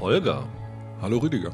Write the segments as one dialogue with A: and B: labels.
A: Holger.
B: Hallo Rüdiger.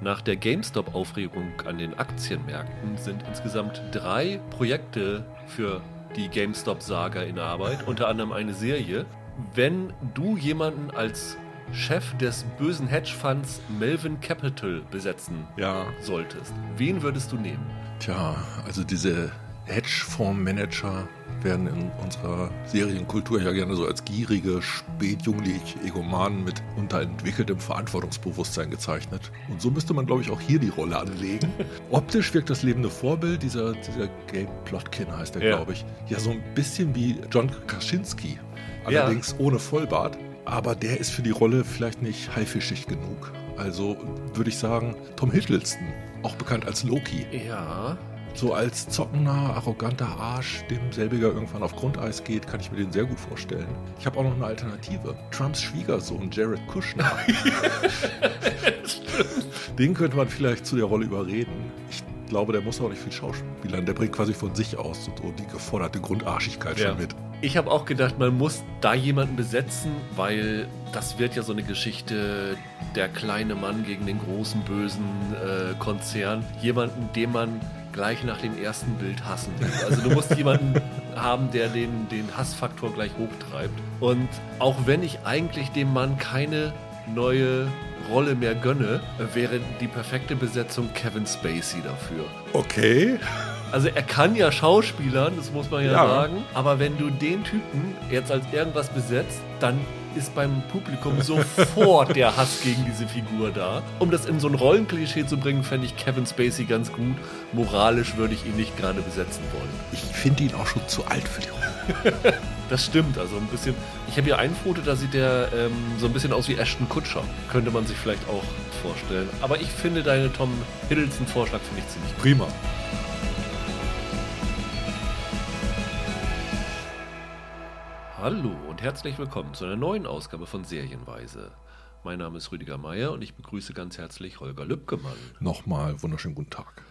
A: Nach der GameStop-Aufregung an den Aktienmärkten sind insgesamt drei Projekte für die GameStop-Saga in Arbeit, unter anderem eine Serie. Wenn du jemanden als Chef des bösen Hedgefonds Melvin Capital besetzen
B: Ja,
A: solltest, wen würdest du nehmen?
B: tja, also diese Hedgefondsmanager werden in unserer Serienkultur ja gerne so als gierige, spätjunglich Egomanen mit unterentwickeltem Verantwortungsbewusstsein gezeichnet. Und so müsste man, glaube ich, auch hier die Rolle anlegen. Optisch wirkt das lebende Vorbild, dieser, dieser Gabe Plotkin heißt er,
A: Ja.
B: glaube ich, ja so ein bisschen wie John Krasinski. Allerdings ohne Vollbart. Aber der ist für die Rolle vielleicht nicht haifischig genug. Also würde ich sagen, Tom Hiddleston, auch bekannt als Loki.
A: Ja,
B: So als zockender, arroganter Arsch, dem selbiger irgendwann auf Grundeis geht, kann ich mir den sehr gut vorstellen. Ich habe auch noch eine Alternative. Trumps Schwiegersohn Jared Kushner. den könnte man vielleicht zu der Rolle überreden. Ich glaube, der muss auch nicht viel schauspielern. Der bringt quasi von sich aus so die geforderte Grundarschigkeit
A: Ja.
B: schon mit.
A: Ich habe auch gedacht, man muss da jemanden besetzen, weil das wird ja so eine Geschichte, der kleine Mann gegen den großen bösen äh, Konzern. Jemanden, den man gleich nach dem ersten Bild hassen will. Also du musst jemanden haben, der den, den Hassfaktor gleich hochtreibt. Und auch wenn ich eigentlich dem Mann keine neue Rolle mehr gönne, wäre die perfekte Besetzung Kevin Spacey dafür.
B: Okay.
A: Also er kann ja Schauspielern, das muss man ja,
B: Ja.
A: sagen. Aber wenn du den Typen jetzt als irgendwas besetzt, dann ist beim Publikum sofort der Hass gegen diese Figur da. Um das in so ein Rollenklischee zu bringen, fände ich Kevin Spacey ganz gut. Moralisch würde ich ihn nicht gerade besetzen wollen.
B: Ich finde ihn auch schon zu alt für die Rolle.
A: Das stimmt, also ein bisschen. Ich habe hier ein Foto, da sieht der ähm, so ein bisschen aus wie Ashton Kutscher. Könnte man sich vielleicht auch vorstellen. Aber ich finde deine Tom Hiddleston-Vorschlag finde ich ziemlich.
B: Prima.
A: Hallo und herzlich willkommen zu einer neuen Ausgabe von Serienweise. Mein Name ist Rüdiger Meier und ich begrüße ganz herzlich Holger Lübkemann.
B: Nochmal wunderschönen guten Tag.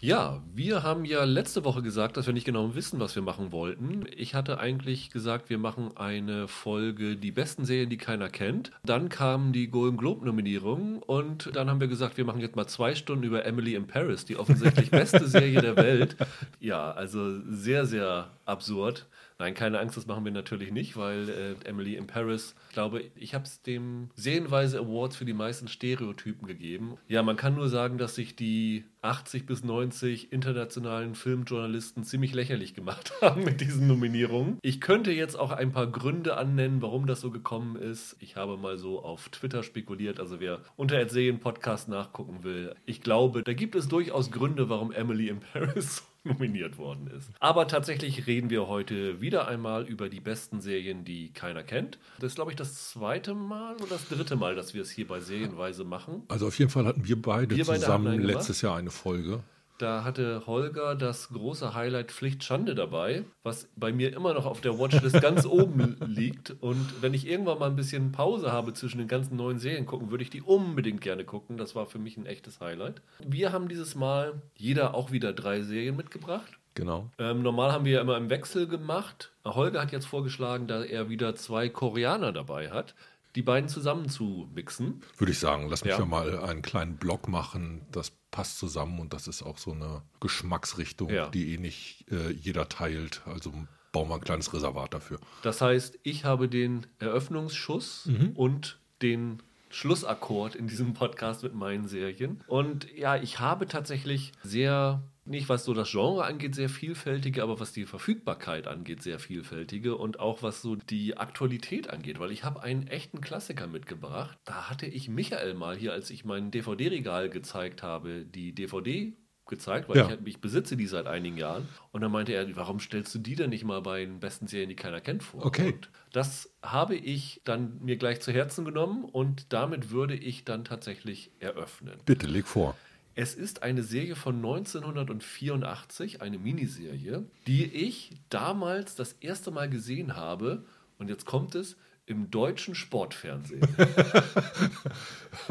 A: Ja, wir haben ja letzte Woche gesagt, dass wir nicht genau wissen, was wir machen wollten. Ich hatte eigentlich gesagt, wir machen eine Folge Die besten Serien, die keiner kennt. Dann kam die Golden Globe Nominierung und dann haben wir gesagt, wir machen jetzt mal zwei Stunden über Emily in Paris, die offensichtlich beste Serie der Welt. Ja, also sehr, sehr absurd. Nein, keine Angst, das machen wir natürlich nicht, weil äh, Emily in Paris, ich glaube, ich habe es dem Serienweise Awards für die meisten Stereotypen gegeben. Ja, man kann nur sagen, dass sich die 80 bis 90 internationalen Filmjournalisten ziemlich lächerlich gemacht haben mit diesen Nominierungen. Ich könnte jetzt auch ein paar Gründe annennen, warum das so gekommen ist. Ich habe mal so auf Twitter spekuliert, also wer unter Erzählen Podcast nachgucken will. Ich glaube, da gibt es durchaus Gründe, warum Emily in Paris nominiert worden ist. Aber tatsächlich reden wir heute wieder einmal über die besten Serien, die keiner kennt. Das ist, glaube ich, das zweite Mal oder das dritte Mal, dass wir es hier bei Serienweise machen.
B: Also auf jeden Fall hatten wir beide
A: Wir beide
B: zusammen
A: gemacht.
B: letztes Jahr eine Folge.
A: Da hatte Holger das große Highlight Pflicht Schande dabei, was bei mir immer noch auf der Watchlist ganz oben liegt. Und wenn ich irgendwann mal ein bisschen Pause habe zwischen den ganzen neuen Serien gucken, würde ich die unbedingt gerne gucken. Das war für mich ein echtes Highlight. Wir haben dieses Mal jeder auch wieder drei Serien mitgebracht.
B: Genau.
A: Ähm, normal haben wir ja immer im Wechsel gemacht. Holger hat jetzt vorgeschlagen, da er wieder zwei Koreaner dabei hat, die beiden zusammen zu mixen.
B: Würde ich sagen, lass mich
A: Ja.
B: ja. mal einen kleinen Blog machen. Das passt zusammen und das ist auch so eine Geschmacksrichtung,
A: Ja.
B: die eh nicht äh, jeder teilt. Also bauen wir ein kleines Reservat dafür.
A: Das heißt, ich habe den Eröffnungsschuss und den Schlussakkord in diesem Podcast mit meinen Serien. Und ja, ich habe tatsächlich sehr, nicht was so das Genre angeht, sehr vielfältige, aber was die Verfügbarkeit angeht, sehr vielfältige und auch was so die Aktualität angeht, weil ich habe einen echten Klassiker mitgebracht. Da hatte ich Michael mal hier, als ich mein DVD-Regal gezeigt habe, die DVD gezeigt, weil
B: Ja.
A: ich, ich besitze die seit einigen Jahren. Und dann meinte er, warum stellst du die denn nicht mal bei den besten Serien, die keiner kennt, vor?
B: Okay.
A: Und das habe ich dann mir gleich zu Herzen genommen und damit würde ich dann tatsächlich eröffnen.
B: Bitte, leg vor.
A: Es ist eine Serie von 1984, eine Miniserie, die ich damals das erste Mal gesehen habe. Und jetzt kommt es im deutschen Sportfernsehen.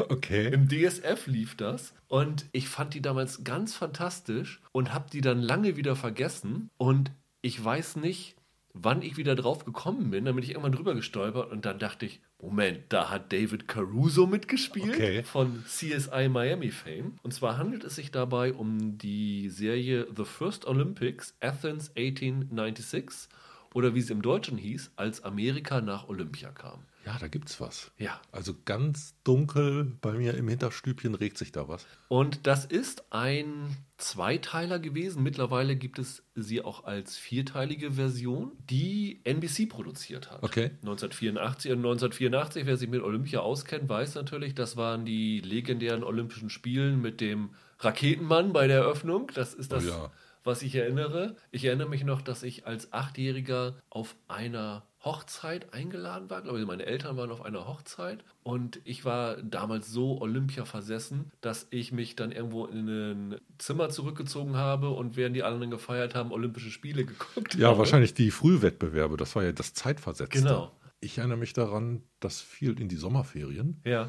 B: Okay.
A: Im DSF lief das und ich fand die damals ganz fantastisch und habe die dann lange wieder vergessen und ich weiß nicht, wann ich wieder drauf gekommen bin. Dann bin ich irgendwann drüber gestolpert und dann dachte ich, Moment, da hat David Caruso mitgespielt
B: Okay.
A: von CSI Miami Fame. Und zwar handelt es sich dabei um die Serie The First Olympics Athens 1896 oder wie es im Deutschen hieß, als Amerika nach Olympia kam.
B: Ja, da gibt's was.
A: Ja.
B: Also ganz dunkel bei mir im Hinterstübchen regt sich da was.
A: Und das ist ein Zweiteiler gewesen. Mittlerweile gibt es sie auch als vierteilige Version, die NBC produziert hat.
B: Okay.
A: 1984 und 1984, wer sich mit Olympia auskennt, weiß natürlich, das waren die legendären Olympischen Spielen mit dem Raketenmann bei der Eröffnung. Das ist das,
B: Oh ja.
A: Was ich erinnere. Ich erinnere mich noch, dass ich als Achtjähriger auf einer Hochzeit eingeladen war. Ich glaube, meine Eltern waren auf einer Hochzeit und ich war damals so Olympia versessen, dass ich mich dann irgendwo in ein Zimmer zurückgezogen habe und während die anderen gefeiert haben, Olympische Spiele geguckt
B: Ja,
A: habe.
B: wahrscheinlich die Frühwettbewerbe, das war ja das Zeitversetzte.
A: Genau.
B: Ich erinnere mich daran, das fiel in die Sommerferien
A: Ja.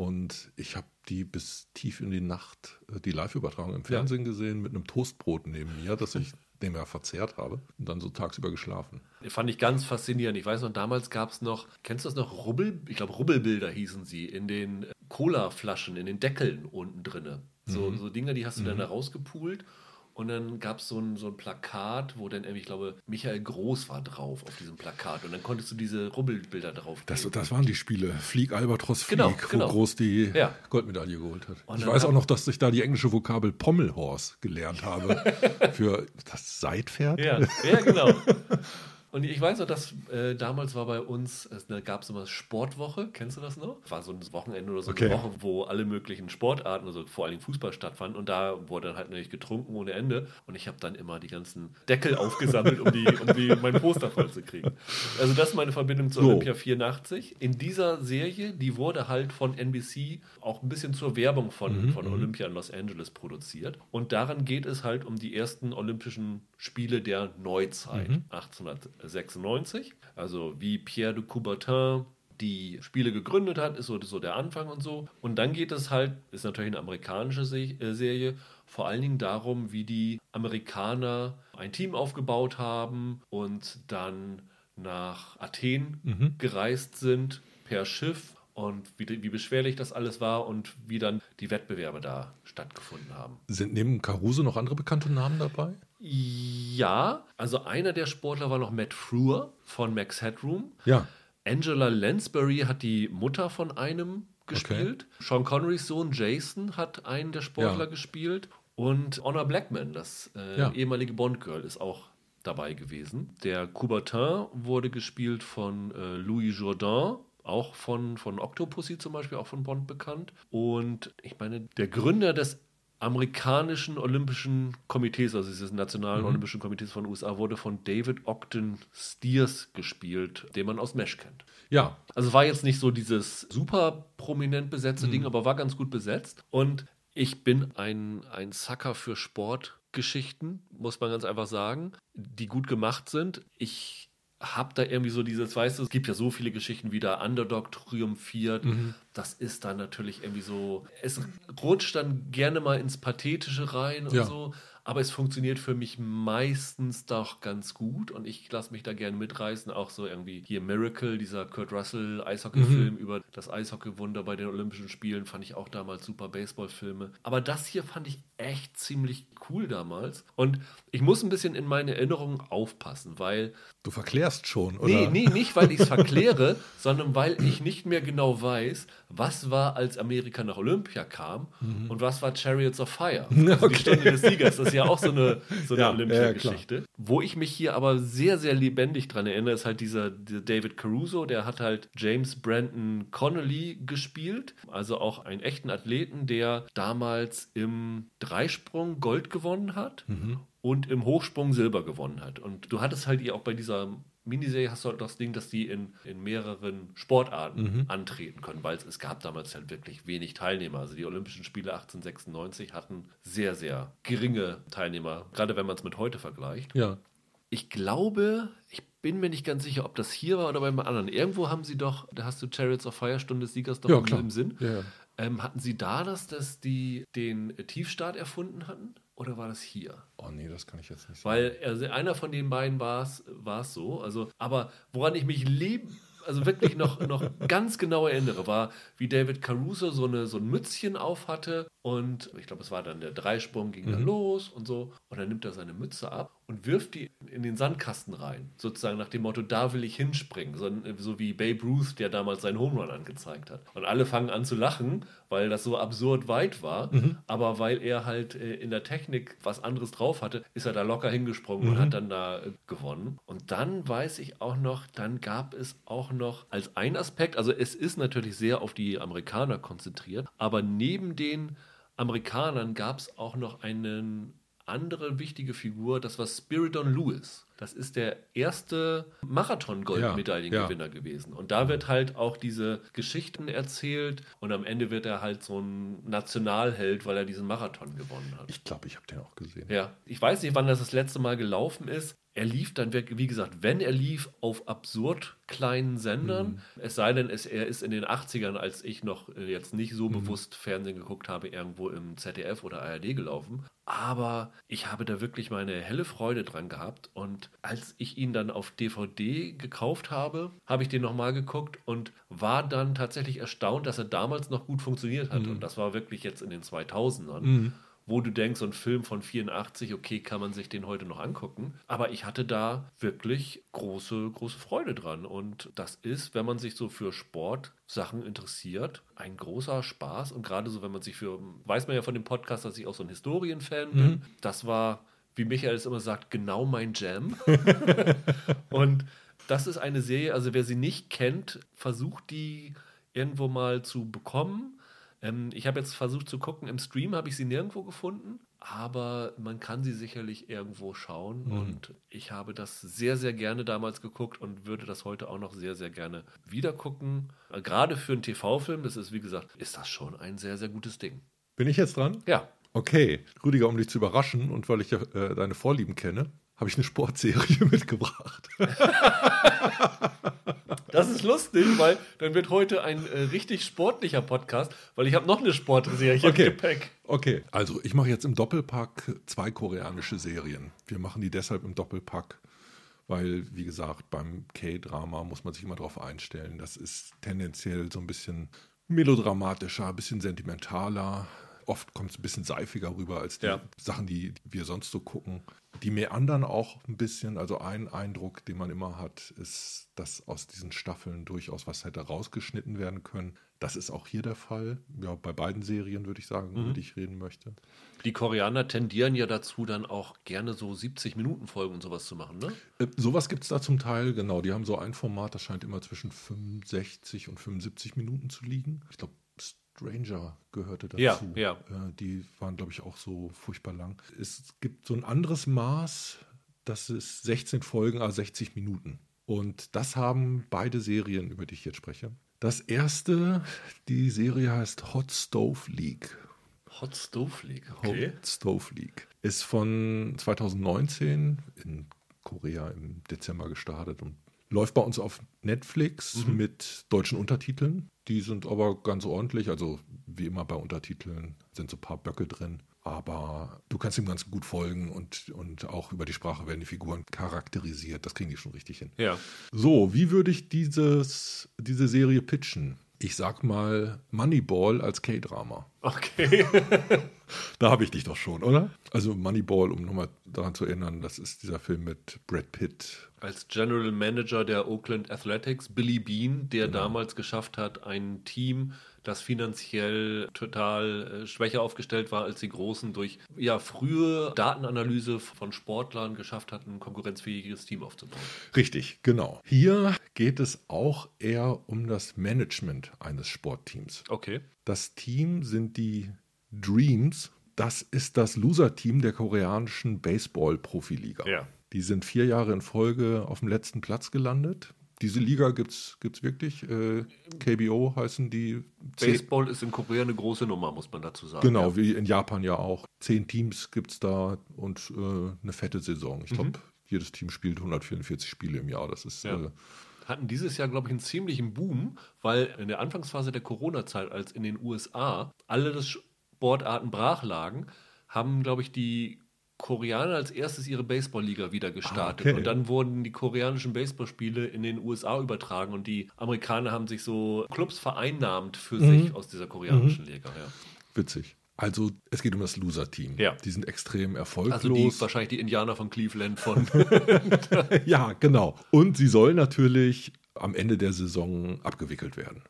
B: Und ich habe die bis tief in die Nacht, äh, die Live-Übertragung im Fernsehen gesehen, mit einem Toastbrot neben mir, das ich nebenher verzehrt habe und dann so tagsüber geschlafen.
A: Fand ich ganz faszinierend. Ich weiß noch, damals gab es noch, kennst du das noch, Rubbel, ich glaube Rubbelbilder hießen sie, in den äh, Cola-Flaschen, in den Deckeln unten drinne. So, so Dinger, die hast du dann da rausgepult. Und dann gab es so ein, so ein Plakat, wo dann ich glaube, Michael Groß war drauf auf diesem Plakat. Und dann konntest du diese Rubbelbilder drauf
B: Das, das waren die Spiele. Flieg, Albatros, Flieg,
A: Genau,
B: wo
A: genau.
B: Groß die
A: Ja.
B: Goldmedaille geholt hat.
A: Und
B: ich weiß auch noch, dass ich da die englische Vokabel Pommelhorse gelernt habe. für das Seitpferd.
A: Ja, ja, genau. Und ich weiß noch, dass äh, damals war bei uns, es, da gab es immer Sportwoche, kennst du das noch? War so ein Wochenende oder so
B: Okay.
A: eine Woche, wo alle möglichen Sportarten, also vor allem Fußball stattfanden und da wurde dann halt natürlich getrunken ohne Ende und ich habe dann immer die ganzen Deckel aufgesammelt, um, die, um die, mein Poster voll zu kriegen. Also das ist meine Verbindung zu
B: So.
A: Olympia 84. In dieser Serie, die wurde halt von NBC auch ein bisschen zur Werbung von, von Olympia in Los Angeles produziert. Und daran geht es halt um die ersten Olympischen Spiele der Neuzeit, 1896. Also wie Pierre de Coubertin die Spiele gegründet hat, ist so, so der Anfang und so. Und dann geht es halt, ist natürlich eine amerikanische äh, Serie, vor allen Dingen darum, wie die Amerikaner ein Team aufgebaut haben und dann nach Athen gereist sind per Schiff und wie, wie beschwerlich das alles war und wie dann die Wettbewerbe da stattgefunden haben.
B: Sind neben Caruso noch andere bekannte Namen dabei?
A: Ja, also einer der Sportler war noch Matt Frewer von Max Headroom.
B: Ja.
A: Angela Lansbury hat die Mutter von einem gespielt. Sean Connerys Sohn Jason hat einen der Sportler
B: Ja.
A: gespielt. Und Honor Blackman, das äh,
B: Ja.
A: ehemalige Bond-Girl, ist auch dabei gewesen. Der Coubertin wurde gespielt von äh, Louis Jourdain, auch von, von Octopussy zum Beispiel, auch von Bond bekannt. Und ich meine, der Gründer des amerikanischen Olympischen Komitees, also dieses Nationalen Olympischen Komitees von den USA, wurde von David Ogden Stiers gespielt, den man aus Mesh kennt.
B: Ja.
A: Also war jetzt nicht so dieses super prominent besetzte Ding, aber war ganz gut besetzt. Und ich bin ein, ein Sucker für Sportgeschichten, muss man ganz einfach sagen, die gut gemacht sind. Ich habe da irgendwie so dieses, weißt du, es gibt ja so viele Geschichten, wie der Underdog triumphiert. Das ist dann natürlich irgendwie so, es rutscht dann gerne mal ins Pathetische rein und
B: Ja.
A: so. Aber es funktioniert für mich meistens doch ganz gut und ich lasse mich da gerne mitreißen. Auch so irgendwie hier Miracle, dieser Kurt Russell Eishockey-Film über das Eishockey-Wunder bei den Olympischen Spielen, fand ich auch damals super Baseball-Filme. Aber das hier fand ich echt ziemlich cool damals. Und ich muss ein bisschen in meine Erinnerungen aufpassen, weil
B: Du verklärst schon, oder?
A: Nee, nee, nicht, weil ich es verkläre, sondern weil ich nicht mehr genau weiß, was war, als Amerika nach Olympia kam und was war Chariots of Fire. Also Die Stunde des Siegers, das ist ja auch so eine, so eine
B: Ja, ja,
A: Olympia-Geschichte. Wo ich mich hier aber sehr, sehr lebendig dran erinnere, ist halt dieser, dieser David Caruso, der hat halt James Brandon Connolly gespielt, also auch einen echten Athleten, der damals im Dreisprung Gold gewonnen hat und im Hochsprung Silber gewonnen hat. Und du hattest halt hier auch bei dieser Miniserie hast du halt das Ding, dass die in, in mehreren Sportarten antreten können, weil es, gab damals halt wirklich wenig Teilnehmer. Also die Olympischen Spiele 1896 hatten sehr, sehr geringe Teilnehmer, gerade wenn man es mit heute vergleicht.
B: Ja.
A: Ich glaube, ich bin mir nicht ganz sicher, ob das hier war oder beim anderen. Irgendwo haben sie doch, da hast du Chariots of Fire, Stunde des Siegers doch
B: Ja,
A: im, Sinn.
B: Ja.
A: Ähm, hatten sie da das, dass die den Tiefstart erfunden hatten? Oder war das hier?
B: Oh nee, das kann ich jetzt nicht
A: sagen. Weil also einer von den beiden war es so. Also, aber woran ich mich leben also wirklich noch, noch ganz genau erinnere, war, wie David Caruso so, eine, so ein Mützchen auf hatte und ich glaube, es war dann der Dreisprung, ging mhm. dann los und so. Und dann nimmt er seine Mütze ab und wirft die in den Sandkasten rein. Sozusagen nach dem Motto, da will ich hinspringen. So, so wie Babe Ruth, der damals seinen Home Run angezeigt hat. Und alle fangen an zu lachen, weil das so absurd weit war. Mhm. Aber weil er halt äh, in der Technik was anderes drauf hatte, ist er da locker hingesprungen mhm. und hat dann da äh, gewonnen. Und dann weiß ich auch noch, dann gab es auch noch als ein Aspekt, also es ist natürlich sehr auf die Amerikaner konzentriert, aber neben den Amerikanern gab es auch noch eine andere wichtige Figur, das war Spiridon Lewis. Das ist der erste Marathon-Goldmedaillengewinner ja, ja. gewesen. Und da wird halt auch diese Geschichten erzählt und am Ende wird er halt so ein Nationalheld, weil er diesen Marathon gewonnen hat.
B: Ich glaube, ich habe den auch gesehen.
A: Ja, ich weiß nicht, wann das das letzte Mal gelaufen ist. Er lief dann, wie gesagt, wenn er lief, auf absurd kleinen Sendern. Mhm. Es sei denn, es, er ist in den 80ern, als ich noch äh, jetzt nicht so mhm. bewusst Fernsehen geguckt habe, irgendwo im ZDF oder ARD gelaufen. Aber ich habe da wirklich meine helle Freude dran gehabt. Und als ich ihn dann auf DVD gekauft habe, habe ich den nochmal geguckt und war dann tatsächlich erstaunt, dass er damals noch gut funktioniert hat. Mhm. Und das war wirklich jetzt in den 2000ern. Wo du denkst, so ein Film von 84, okay, kann man sich den heute noch angucken. Aber ich hatte da wirklich große, große Freude dran. Und das ist, wenn man sich so für Sportsachen interessiert, ein großer Spaß. Und gerade so, wenn man sich für, weiß man ja von dem Podcast, dass ich auch so ein Historienfan bin. Mhm. Das war, wie Michael es immer sagt, genau mein Jam. und das ist eine Serie, also wer sie nicht kennt, versucht die irgendwo mal zu bekommen ähm, ich habe jetzt versucht zu gucken, im Stream habe ich sie nirgendwo gefunden, aber man kann sie sicherlich irgendwo schauen. Mhm. Und ich habe das sehr, sehr gerne damals geguckt und würde das heute auch noch sehr, sehr gerne wieder gucken. Äh, gerade für einen TV-Film, das ist wie gesagt, ist das schon ein sehr, sehr gutes Ding.
B: Bin ich jetzt dran?
A: Ja.
B: Okay, Rüdiger, um dich zu überraschen und weil ich ja äh, deine Vorlieben kenne, habe ich eine Sportserie mitgebracht.
A: Das ist lustig, weil dann wird heute ein äh, richtig sportlicher Podcast, weil ich habe noch eine Sportserie
B: okay. im Gepäck. Okay, also ich mache jetzt im Doppelpack zwei koreanische Serien. Wir machen die deshalb im Doppelpack, weil, wie gesagt, beim K-Drama muss man sich immer darauf einstellen. Das ist tendenziell so ein bisschen melodramatischer, ein bisschen sentimentaler. Oft kommt es ein bisschen seifiger rüber als die ja. Sachen, die wir sonst so gucken. Die meandern auch ein bisschen. Also ein Eindruck, den man immer hat, ist, dass aus diesen Staffeln durchaus was hätte rausgeschnitten werden können. Das ist auch hier der Fall. Ja, bei beiden Serien würde ich sagen, mhm. über die ich reden möchte.
A: Die Koreaner tendieren ja dazu, dann auch gerne so 70 Minuten Folgen und sowas zu machen, ne?
B: Äh, sowas gibt es da zum Teil, genau. Die haben so ein Format, das scheint immer zwischen 65 und 75 Minuten zu liegen. Ich glaube, Stranger gehörte dazu.
A: Ja, ja.
B: Äh, die waren, glaube ich, auch so furchtbar lang. Es gibt so ein anderes Maß, das ist 16 Folgen, also 60 Minuten. Und das haben beide Serien, über die ich jetzt spreche. Das erste, die Serie heißt Hot Stove League.
A: Hot Stove League, okay.
B: Hot Stove League. Ist von 2019 in Korea im Dezember gestartet und läuft bei uns auf Netflix mhm. mit deutschen Untertiteln. Die sind aber ganz ordentlich. Also wie immer bei Untertiteln sind so ein paar Böcke drin. Aber du kannst ihm ganz gut folgen und, und auch über die Sprache werden die Figuren charakterisiert. Das kriegen die schon richtig hin.
A: Ja.
B: So, wie würde ich dieses, diese Serie pitchen? Ich sag mal Moneyball als K-Drama.
A: Okay.
B: da habe ich dich doch schon, oder? Also Moneyball, um nochmal daran zu erinnern, das ist dieser Film mit Brad Pitt
A: als General Manager der Oakland Athletics, Billy Bean, der genau. damals geschafft hat, ein Team, das finanziell total äh, schwächer aufgestellt war als die Großen, durch ja, frühe Datenanalyse von Sportlern geschafft hat, ein konkurrenzfähiges Team aufzubauen.
B: Richtig, genau. Hier geht es auch eher um das Management eines Sportteams.
A: Okay.
B: Das Team sind die Dreams. Das ist das Loser-Team der koreanischen Baseball-Profiliga.
A: Ja.
B: Die sind vier Jahre in Folge auf dem letzten Platz gelandet. Diese Liga gibt es wirklich. Äh, KBO heißen die.
A: Baseball ist in Korea eine große Nummer, muss man dazu sagen.
B: Genau, ja. wie in Japan ja auch. Zehn Teams gibt es da und äh, eine fette Saison. Ich glaube, mhm. jedes Team spielt 144 Spiele im Jahr. Das ist. Ja. Äh,
A: hatten dieses Jahr, glaube ich, einen ziemlichen Boom, weil in der Anfangsphase der Corona-Zeit, als in den USA alle Sportarten brach lagen, haben, glaube ich, die Koreaner als erstes ihre Baseballliga wieder gestartet.
B: Ah, okay.
A: Und dann wurden die koreanischen Baseballspiele in den USA übertragen und die Amerikaner haben sich so Clubs vereinnahmt für
B: Mhm.
A: sich aus dieser koreanischen Liga. Ja.
B: Witzig. Also es geht um das Loser-Team.
A: Ja.
B: Die sind extrem erfolglos.
A: Also die, wahrscheinlich die Indianer von Cleveland von.
B: ja, genau. Und sie soll natürlich am Ende der Saison abgewickelt werden.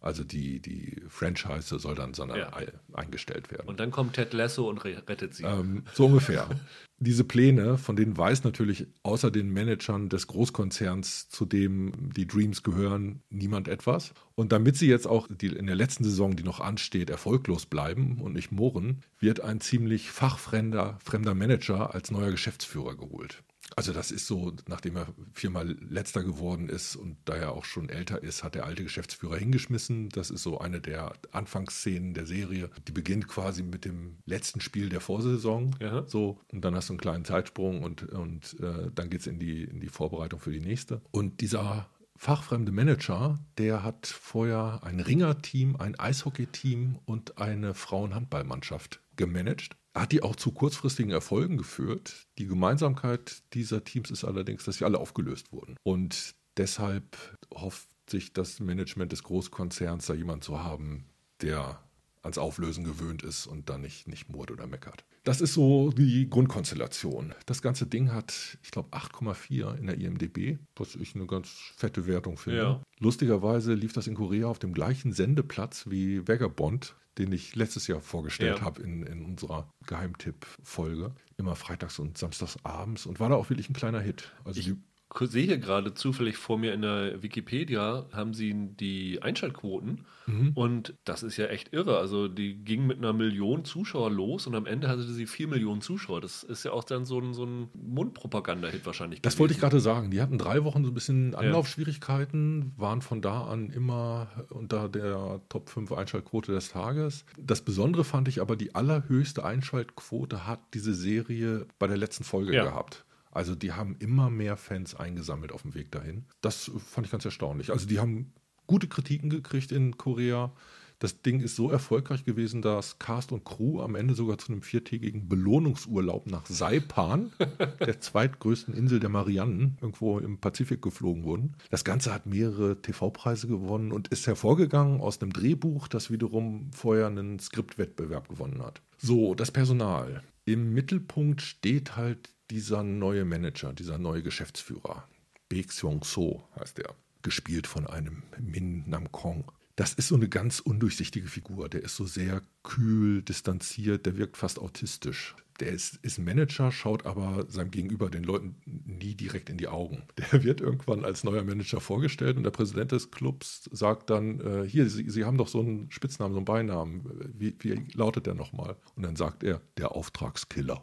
B: Also die, die Franchise soll dann sondern
A: Ja.
B: ei- eingestellt werden.
A: und dann kommt Ted Lasso und re- rettet sie.
B: Ähm, so ungefähr. Diese Pläne, von denen weiß natürlich außer den Managern des Großkonzerns, zu dem die Dreams gehören, niemand etwas. Und damit sie jetzt auch die, in der letzten Saison, die noch ansteht, erfolglos bleiben und nicht mohren, wird ein ziemlich fachfremder fremder Manager als neuer Geschäftsführer geholt. Also das ist so, nachdem er viermal letzter geworden ist und da er auch schon älter ist, hat der alte Geschäftsführer hingeschmissen. Das ist so eine der Anfangsszenen der Serie. Die beginnt quasi mit dem letzten Spiel der Vorsaison.
A: Ja.
B: So, und dann hast du einen kleinen Zeitsprung und, und äh, dann geht es in die, in die Vorbereitung für die nächste. Und dieser fachfremde Manager, der hat vorher ein Ringerteam, ein Eishockeyteam und eine Frauenhandballmannschaft gemanagt. Hat die auch zu kurzfristigen Erfolgen geführt. Die Gemeinsamkeit dieser Teams ist allerdings, dass sie alle aufgelöst wurden. Und deshalb hofft sich das Management des Großkonzerns, da jemanden zu haben, der ans Auflösen gewöhnt ist und dann nicht, nicht murrt oder meckert. Das ist so die Grundkonstellation. Das ganze Ding hat, ich glaube, 8,4 in der IMDB, was ich eine ganz fette Wertung finde.
A: Ja.
B: Lustigerweise lief das in Korea auf dem gleichen Sendeplatz wie Vagabond, den ich letztes Jahr vorgestellt
A: Ja.
B: habe in, in unserer Geheimtipp-Folge. Immer freitags und samstags abends und war da auch wirklich ein kleiner Hit. Also die,
A: Ich sehe hier gerade zufällig vor mir in der Wikipedia, haben sie die Einschaltquoten
B: Mhm.
A: und das ist ja echt irre. Also die ging mit einer Million Zuschauer los und am Ende hatte sie vier Millionen Zuschauer. Das ist ja auch dann so ein, so ein Mundpropaganda-Hit wahrscheinlich.
B: Das wollte ich
A: gewesen.
B: gerade sagen. Die hatten drei Wochen so ein bisschen Anlaufschwierigkeiten, waren von da an immer unter der Top 5 Einschaltquote des Tages. Das Besondere fand ich aber, die allerhöchste Einschaltquote hat diese Serie bei der letzten Folge
A: Ja.
B: gehabt. Also die haben immer mehr Fans eingesammelt auf dem Weg dahin. Das fand ich ganz erstaunlich. Also die haben gute Kritiken gekriegt in Korea. Das Ding ist so erfolgreich gewesen, dass Cast und Crew am Ende sogar zu einem viertägigen Belohnungsurlaub nach Saipan, der zweitgrößten Insel der Marianen, irgendwo im Pazifik geflogen wurden. Das Ganze hat mehrere TV-Preise gewonnen und ist hervorgegangen aus einem Drehbuch, das wiederum vorher einen Skriptwettbewerb gewonnen hat. So, das Personal. Im Mittelpunkt steht halt dieser neue Manager, dieser neue Geschäftsführer. Baek Seong-so heißt er. Gespielt von einem Min Nam-kong. Das ist so eine ganz undurchsichtige Figur. Der ist so sehr kühl, distanziert, der wirkt fast autistisch. Der ist, ist Manager, schaut aber seinem Gegenüber, den Leuten, nie direkt in die Augen. Der wird irgendwann als neuer Manager vorgestellt und der Präsident des Clubs sagt dann, äh, hier, Sie, Sie haben doch so einen Spitznamen, so einen Beinamen. Wie, wie lautet der nochmal? Und dann sagt er, der Auftragskiller.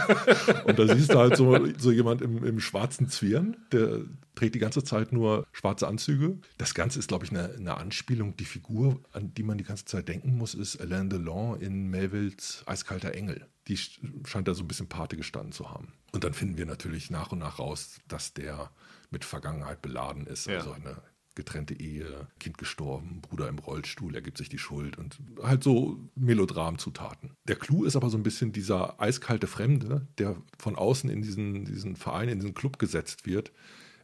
B: Und da siehst du halt so, so jemand im, im schwarzen Zwirn, der trägt die ganze Zeit nur schwarze Anzüge. Das Ganze ist, glaube ich, eine, eine Anspielung. Die Figur, an die man die ganze Zeit denken muss, ist Alain Delon in Melvilles Eiskalter Engel. Die sch- scheint da so ein bisschen Pate gestanden zu haben. Und dann finden wir natürlich nach und nach raus, dass der mit Vergangenheit beladen ist.
A: Ja.
B: Also eine getrennte Ehe, Kind gestorben, Bruder im Rollstuhl, er gibt sich die Schuld und halt so Melodramzutaten. Der Clou ist aber so ein bisschen dieser eiskalte Fremde, der von außen in diesen, diesen Verein, in diesen Club gesetzt wird.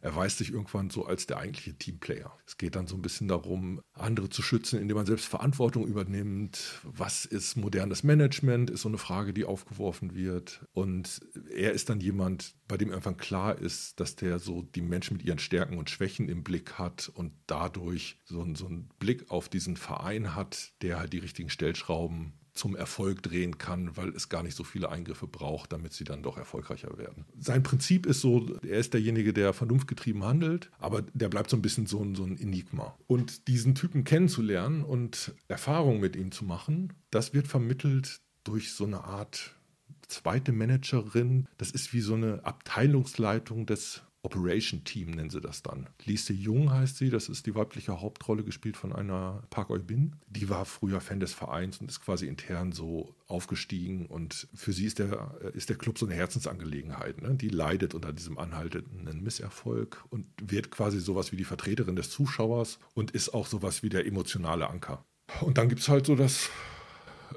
B: Erweist sich irgendwann so als der eigentliche Teamplayer. Es geht dann so ein bisschen darum, andere zu schützen, indem man selbst Verantwortung übernimmt. Was ist modernes Management, ist so eine Frage, die aufgeworfen wird. Und er ist dann jemand, bei dem irgendwann klar ist, dass der so die Menschen mit ihren Stärken und Schwächen im Blick hat und dadurch so, so einen Blick auf diesen Verein hat, der halt die richtigen Stellschrauben zum Erfolg drehen kann, weil es gar nicht so viele Eingriffe braucht, damit sie dann doch erfolgreicher werden. Sein Prinzip ist so, er ist derjenige, der vernunftgetrieben handelt, aber der bleibt so ein bisschen so ein, so ein Enigma. Und diesen Typen kennenzulernen und Erfahrungen mit ihm zu machen, das wird vermittelt durch so eine Art zweite Managerin. Das ist wie so eine Abteilungsleitung des Operation Team, nennen sie das dann. Lise Jung heißt sie, das ist die weibliche Hauptrolle, gespielt von einer Park Eubin. Die war früher Fan des Vereins und ist quasi intern so aufgestiegen. Und für sie ist der, ist der Club so eine Herzensangelegenheit. Ne? Die leidet unter diesem anhaltenden Misserfolg und wird quasi sowas wie die Vertreterin des Zuschauers und ist auch sowas wie der emotionale Anker. Und dann gibt es halt so das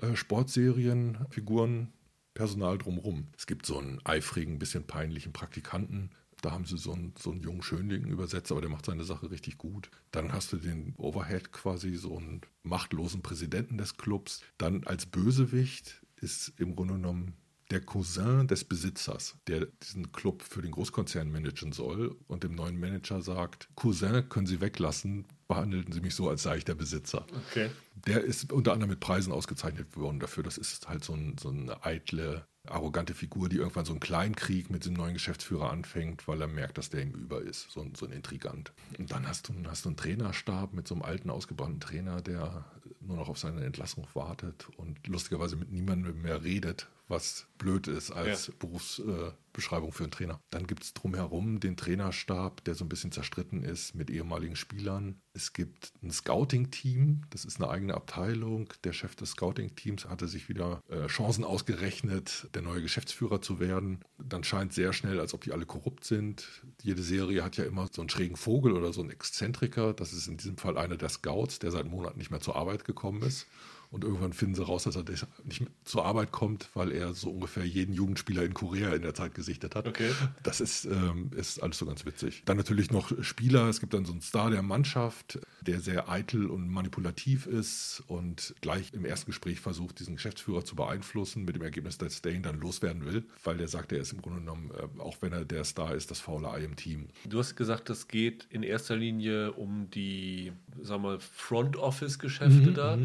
B: äh, Sportserien, Figuren Personal drumherum. Es gibt so einen eifrigen, bisschen peinlichen Praktikanten, da haben sie so einen, so einen jungen Schönling übersetzt, aber der macht seine Sache richtig gut. Dann hast du den Overhead quasi, so einen machtlosen Präsidenten des Clubs. Dann als Bösewicht ist im Grunde genommen der Cousin des Besitzers, der diesen Club für den Großkonzern managen soll und dem neuen Manager sagt, Cousin können Sie weglassen, behandelten Sie mich so, als sei ich der Besitzer.
A: Okay.
B: Der ist unter anderem mit Preisen ausgezeichnet worden dafür. Das ist halt so, ein, so eine eitle arrogante Figur, die irgendwann so einen Kleinkrieg mit dem neuen Geschäftsführer anfängt, weil er merkt, dass der ihm über ist. So, so ein Intrigant. Und dann hast du, hast du einen Trainerstab mit so einem alten, ausgebrannten Trainer, der nur noch auf seine Entlassung wartet und lustigerweise mit niemandem mehr redet, was blöd ist als ja. Berufsbeschreibung äh, für einen Trainer. Dann gibt es drumherum den Trainerstab, der so ein bisschen zerstritten ist mit ehemaligen Spielern. Es gibt ein Scouting-Team, das ist eine eigene Abteilung. Der Chef des Scouting-Teams hatte sich wieder äh, Chancen ausgerechnet, der neue Geschäftsführer zu werden. Dann scheint sehr schnell, als ob die alle korrupt sind. Jede Serie hat ja immer so einen schrägen Vogel oder so einen Exzentriker. Das ist in diesem Fall einer der Scouts, der seit Monaten nicht mehr zur Arbeit gekommen ist. Und irgendwann finden sie raus, dass er nicht zur Arbeit kommt, weil er so ungefähr jeden Jugendspieler in Korea in der Zeit gesichtet hat.
A: Okay.
B: Das ist, ähm, ist alles so ganz witzig. Dann natürlich noch Spieler. Es gibt dann so einen Star der Mannschaft, der sehr eitel und manipulativ ist und gleich im ersten Gespräch versucht, diesen Geschäftsführer zu beeinflussen, mit dem Ergebnis, dass der ihn dann loswerden will, weil der sagt, er ist im Grunde genommen, äh, auch wenn er der Star ist, das faule Ei im Team.
A: Du hast gesagt, es geht in erster Linie um die, sagen wir, Front Office-Geschäfte mhm, da.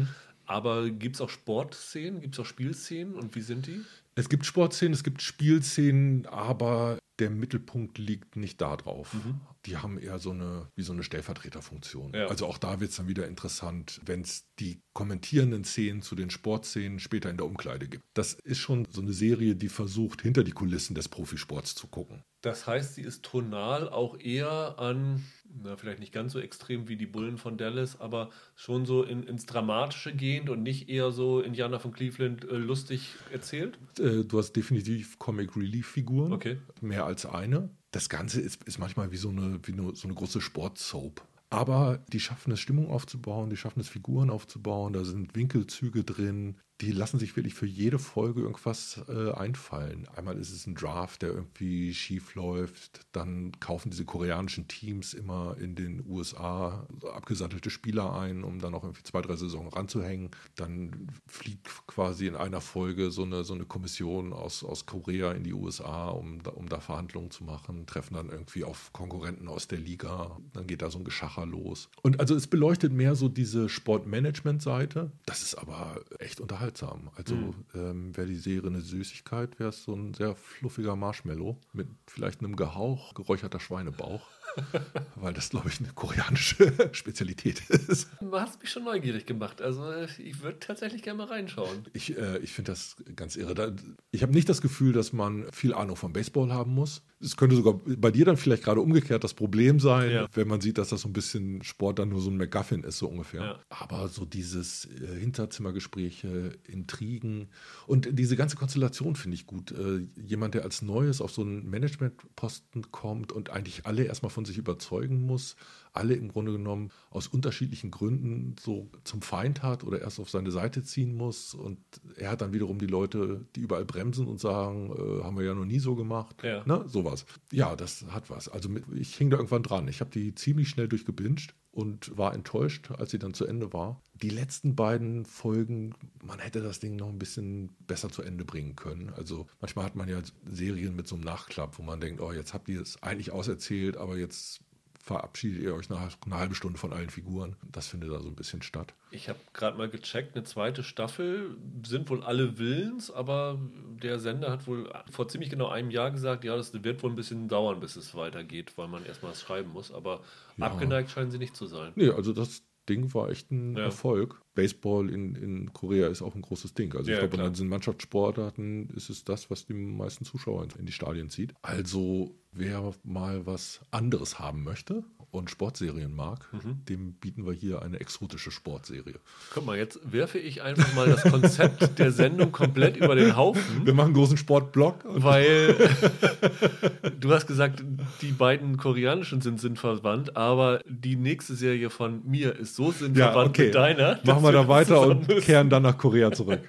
A: Aber gibt es auch Sportszenen, gibt es auch Spielszenen und wie sind die?
B: Es gibt Sportszenen, es gibt Spielszenen, aber der Mittelpunkt liegt nicht da drauf. Mhm. Die haben eher so eine, wie so eine Stellvertreterfunktion. Ja. Also auch da wird es dann wieder interessant, wenn es die kommentierenden Szenen zu den Sportszenen später in der Umkleide gibt. Das ist schon so eine Serie, die versucht, hinter die Kulissen des Profisports zu gucken.
A: Das heißt, sie ist tonal auch eher an, na, vielleicht nicht ganz so extrem wie die Bullen von Dallas, aber schon so in, ins Dramatische gehend und nicht eher so Indianer von Cleveland äh, lustig erzählt?
B: Äh, du hast definitiv Comic Relief Figuren.
A: Okay.
B: Mehr als eine. Das Ganze ist, ist manchmal wie so eine, wie eine, so eine große Sportsoap. Aber die schaffen es, Stimmung aufzubauen, die schaffen es, Figuren aufzubauen, da sind Winkelzüge drin, die lassen sich wirklich für jede Folge irgendwas äh, einfallen. Einmal ist es ein Draft, der irgendwie schief läuft. Dann kaufen diese koreanischen Teams immer in den USA abgesattelte Spieler ein, um dann auch irgendwie zwei, drei Saisons ranzuhängen. Dann fliegt quasi in einer Folge so eine, so eine Kommission aus, aus Korea in die USA, um, um da Verhandlungen zu machen, treffen dann irgendwie auf Konkurrenten aus der Liga. Dann geht da so ein Geschacher los. Und also es beleuchtet mehr so diese Sportmanagement-Seite. Das ist aber echt unterhaltsam unterhaltsam. Also mhm. ähm, wäre die Serie eine Süßigkeit, wäre es so ein sehr fluffiger Marshmallow mit vielleicht einem Gehauch geräucherter Schweinebauch. weil das, glaube ich, eine koreanische Spezialität ist.
A: Du hast mich schon neugierig gemacht. Also ich würde tatsächlich gerne mal reinschauen.
B: Ich, äh, ich finde das ganz irre. Ich habe nicht das Gefühl, dass man viel Ahnung vom Baseball haben muss. Es könnte sogar bei dir dann vielleicht gerade umgekehrt das Problem sein, ja. wenn man sieht, dass das so ein bisschen Sport dann nur so ein McGuffin ist, so ungefähr. Ja. Aber so dieses äh, Hinterzimmergespräche, Intrigen und diese ganze Konstellation finde ich gut. Äh, jemand, der als Neues auf so einen Managementposten kommt und eigentlich alle erstmal von sich überzeugen muss, alle im Grunde genommen aus unterschiedlichen Gründen so zum Feind hat oder erst auf seine Seite ziehen muss. Und er hat dann wiederum die Leute, die überall bremsen und sagen, äh, haben wir ja noch nie so gemacht. Ja. Ne? Sowas. Ja, das hat was. Also ich hing da irgendwann dran. Ich habe die ziemlich schnell durchgebinged und war enttäuscht, als sie dann zu Ende war. Die letzten beiden Folgen, man hätte das Ding noch ein bisschen besser zu Ende bringen können. Also manchmal hat man ja Serien mit so einem Nachklapp, wo man denkt, oh, jetzt habt ihr es eigentlich auserzählt, aber jetzt verabschiedet ihr euch nach einer halben Stunde von allen Figuren. Das findet da so ein bisschen statt.
A: Ich habe gerade mal gecheckt, eine zweite Staffel sind wohl alle Willens, aber der Sender hat wohl vor ziemlich genau einem Jahr gesagt, ja, das wird wohl ein bisschen dauern, bis es weitergeht, weil man erstmal was schreiben muss. Aber ja. abgeneigt scheinen sie nicht zu sein.
B: Nee, also das Ding war echt ein ja. Erfolg. Baseball in, in Korea ist auch ein großes Ding. Also ja, ich glaube, bei diesen Mannschaftssportarten ist es das, was die meisten Zuschauer in die Stadien zieht. Also wer mal was anderes haben möchte und Sportserien mag, mhm. dem bieten wir hier eine exotische Sportserie.
A: Guck mal, jetzt werfe ich einfach mal das Konzept der Sendung komplett über den Haufen.
B: Wir machen einen großen Sportblock.
A: Weil du hast gesagt, die beiden koreanischen sind sinnverwandt, aber die nächste Serie von mir ist so sinnverwandt ja, okay. mit deiner.
B: Machen wir da weiter und kehren dann nach Korea zurück.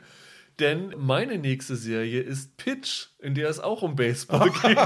A: Denn meine nächste Serie ist Pitch, in der es auch um Baseball geht.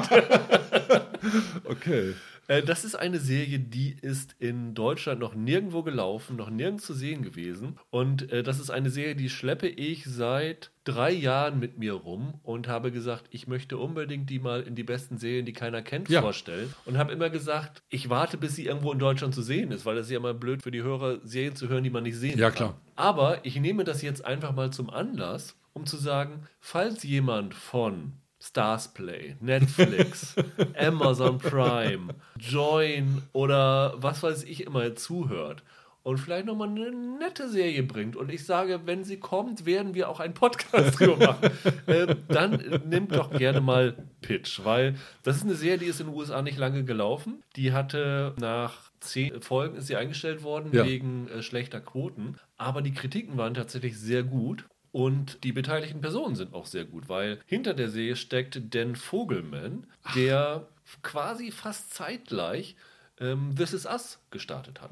B: okay.
A: Äh, das ist eine Serie, die ist in Deutschland noch nirgendwo gelaufen, noch nirgends zu sehen gewesen. Und äh, das ist eine Serie, die schleppe ich seit drei Jahren mit mir rum und habe gesagt, ich möchte unbedingt die mal in die besten Serien, die keiner kennt,
B: Ja.
A: vorstellen. Und habe immer gesagt, ich warte, bis sie irgendwo in Deutschland zu sehen ist, weil das ist ja immer blöd für die Hörer, Serien zu hören, die man nicht sehen
B: Ja,
A: kann.
B: klar.
A: Aber ich nehme das jetzt einfach mal zum Anlass, um zu sagen, falls jemand von Starsplay, Netflix, Amazon Prime, Join oder was weiß ich immer zuhört und vielleicht nochmal eine nette Serie bringt und ich sage, wenn sie kommt, werden wir auch einen Podcast drüber machen, äh, dann nimmt doch gerne mal Pitch, weil das ist eine Serie, die ist in den USA nicht lange gelaufen. Die hatte nach zehn Folgen ist sie eingestellt worden
B: Ja.
A: wegen äh, schlechter Quoten, aber die Kritiken waren tatsächlich sehr gut. Und die beteiligten Personen sind auch sehr gut, weil hinter der Serie steckt Dan Vogelman, der quasi fast zeitgleich ähm, This Is Us gestartet hat.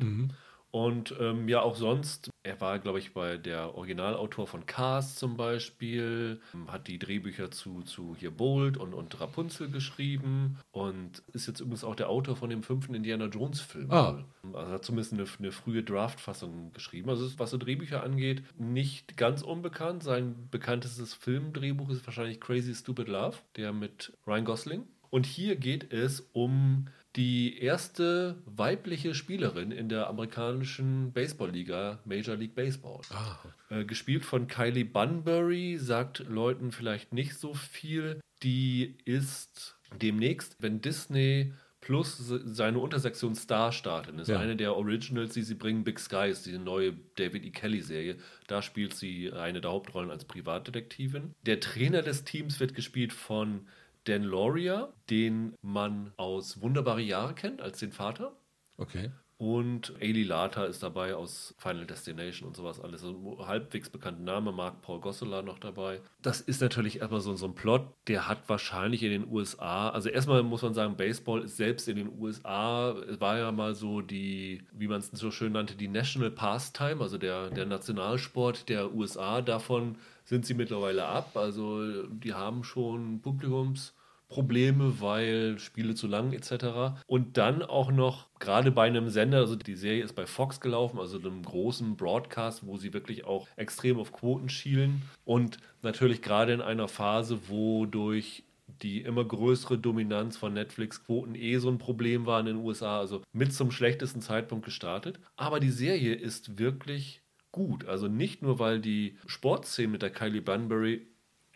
A: Und ähm, ja, auch sonst, er war, glaube ich, bei der Originalautor von Cars zum Beispiel, ähm, hat die Drehbücher zu, zu hier Bold und, und Rapunzel geschrieben und ist jetzt übrigens auch der Autor von dem fünften Indiana Jones Film.
B: Ah.
A: Also hat zumindest eine, eine frühe Draftfassung geschrieben. Also ist, was so Drehbücher angeht, nicht ganz unbekannt. Sein bekanntestes Filmdrehbuch ist wahrscheinlich Crazy Stupid Love, der mit Ryan Gosling. Und hier geht es um die erste weibliche Spielerin in der amerikanischen Baseballliga Major League Baseball.
B: Ah.
A: Äh, gespielt von Kylie Bunbury, sagt Leuten vielleicht nicht so viel. Die ist demnächst, wenn Disney Plus se- seine Untersektion Star startet. Ist
B: Ja.
A: eine der Originals, die sie bringen, Big Skies, diese neue David E. Kelly-Serie. Da spielt sie eine der Hauptrollen als Privatdetektivin. Der Trainer des Teams wird gespielt von Dan Lauria, den man aus Wunderbare Jahre kennt, als den Vater.
B: Okay.
A: Und Ailey Lata ist dabei aus Final Destination und sowas alles. Also ein halbwegs bekannter Name, Mark Paul Gosselaar noch dabei. Das ist natürlich erstmal so, so ein Plot, der hat wahrscheinlich in den USA, also erstmal muss man sagen, Baseball ist selbst in den USA, war ja mal so die, wie man es so schön nannte, die National Pastime, also der, der Nationalsport der USA. Davon sind sie mittlerweile ab. Also die haben schon Publikums. Probleme, weil Spiele zu lang etc. Und dann auch noch gerade bei einem Sender, also die Serie ist bei Fox gelaufen, also einem großen Broadcast, wo sie wirklich auch extrem auf Quoten schielen und natürlich gerade in einer Phase, wo durch die immer größere Dominanz von Netflix-Quoten eh so ein Problem war in den USA, also mit zum schlechtesten Zeitpunkt gestartet. Aber die Serie ist wirklich gut. Also nicht nur, weil die Sportszenen mit der Kylie Bunbury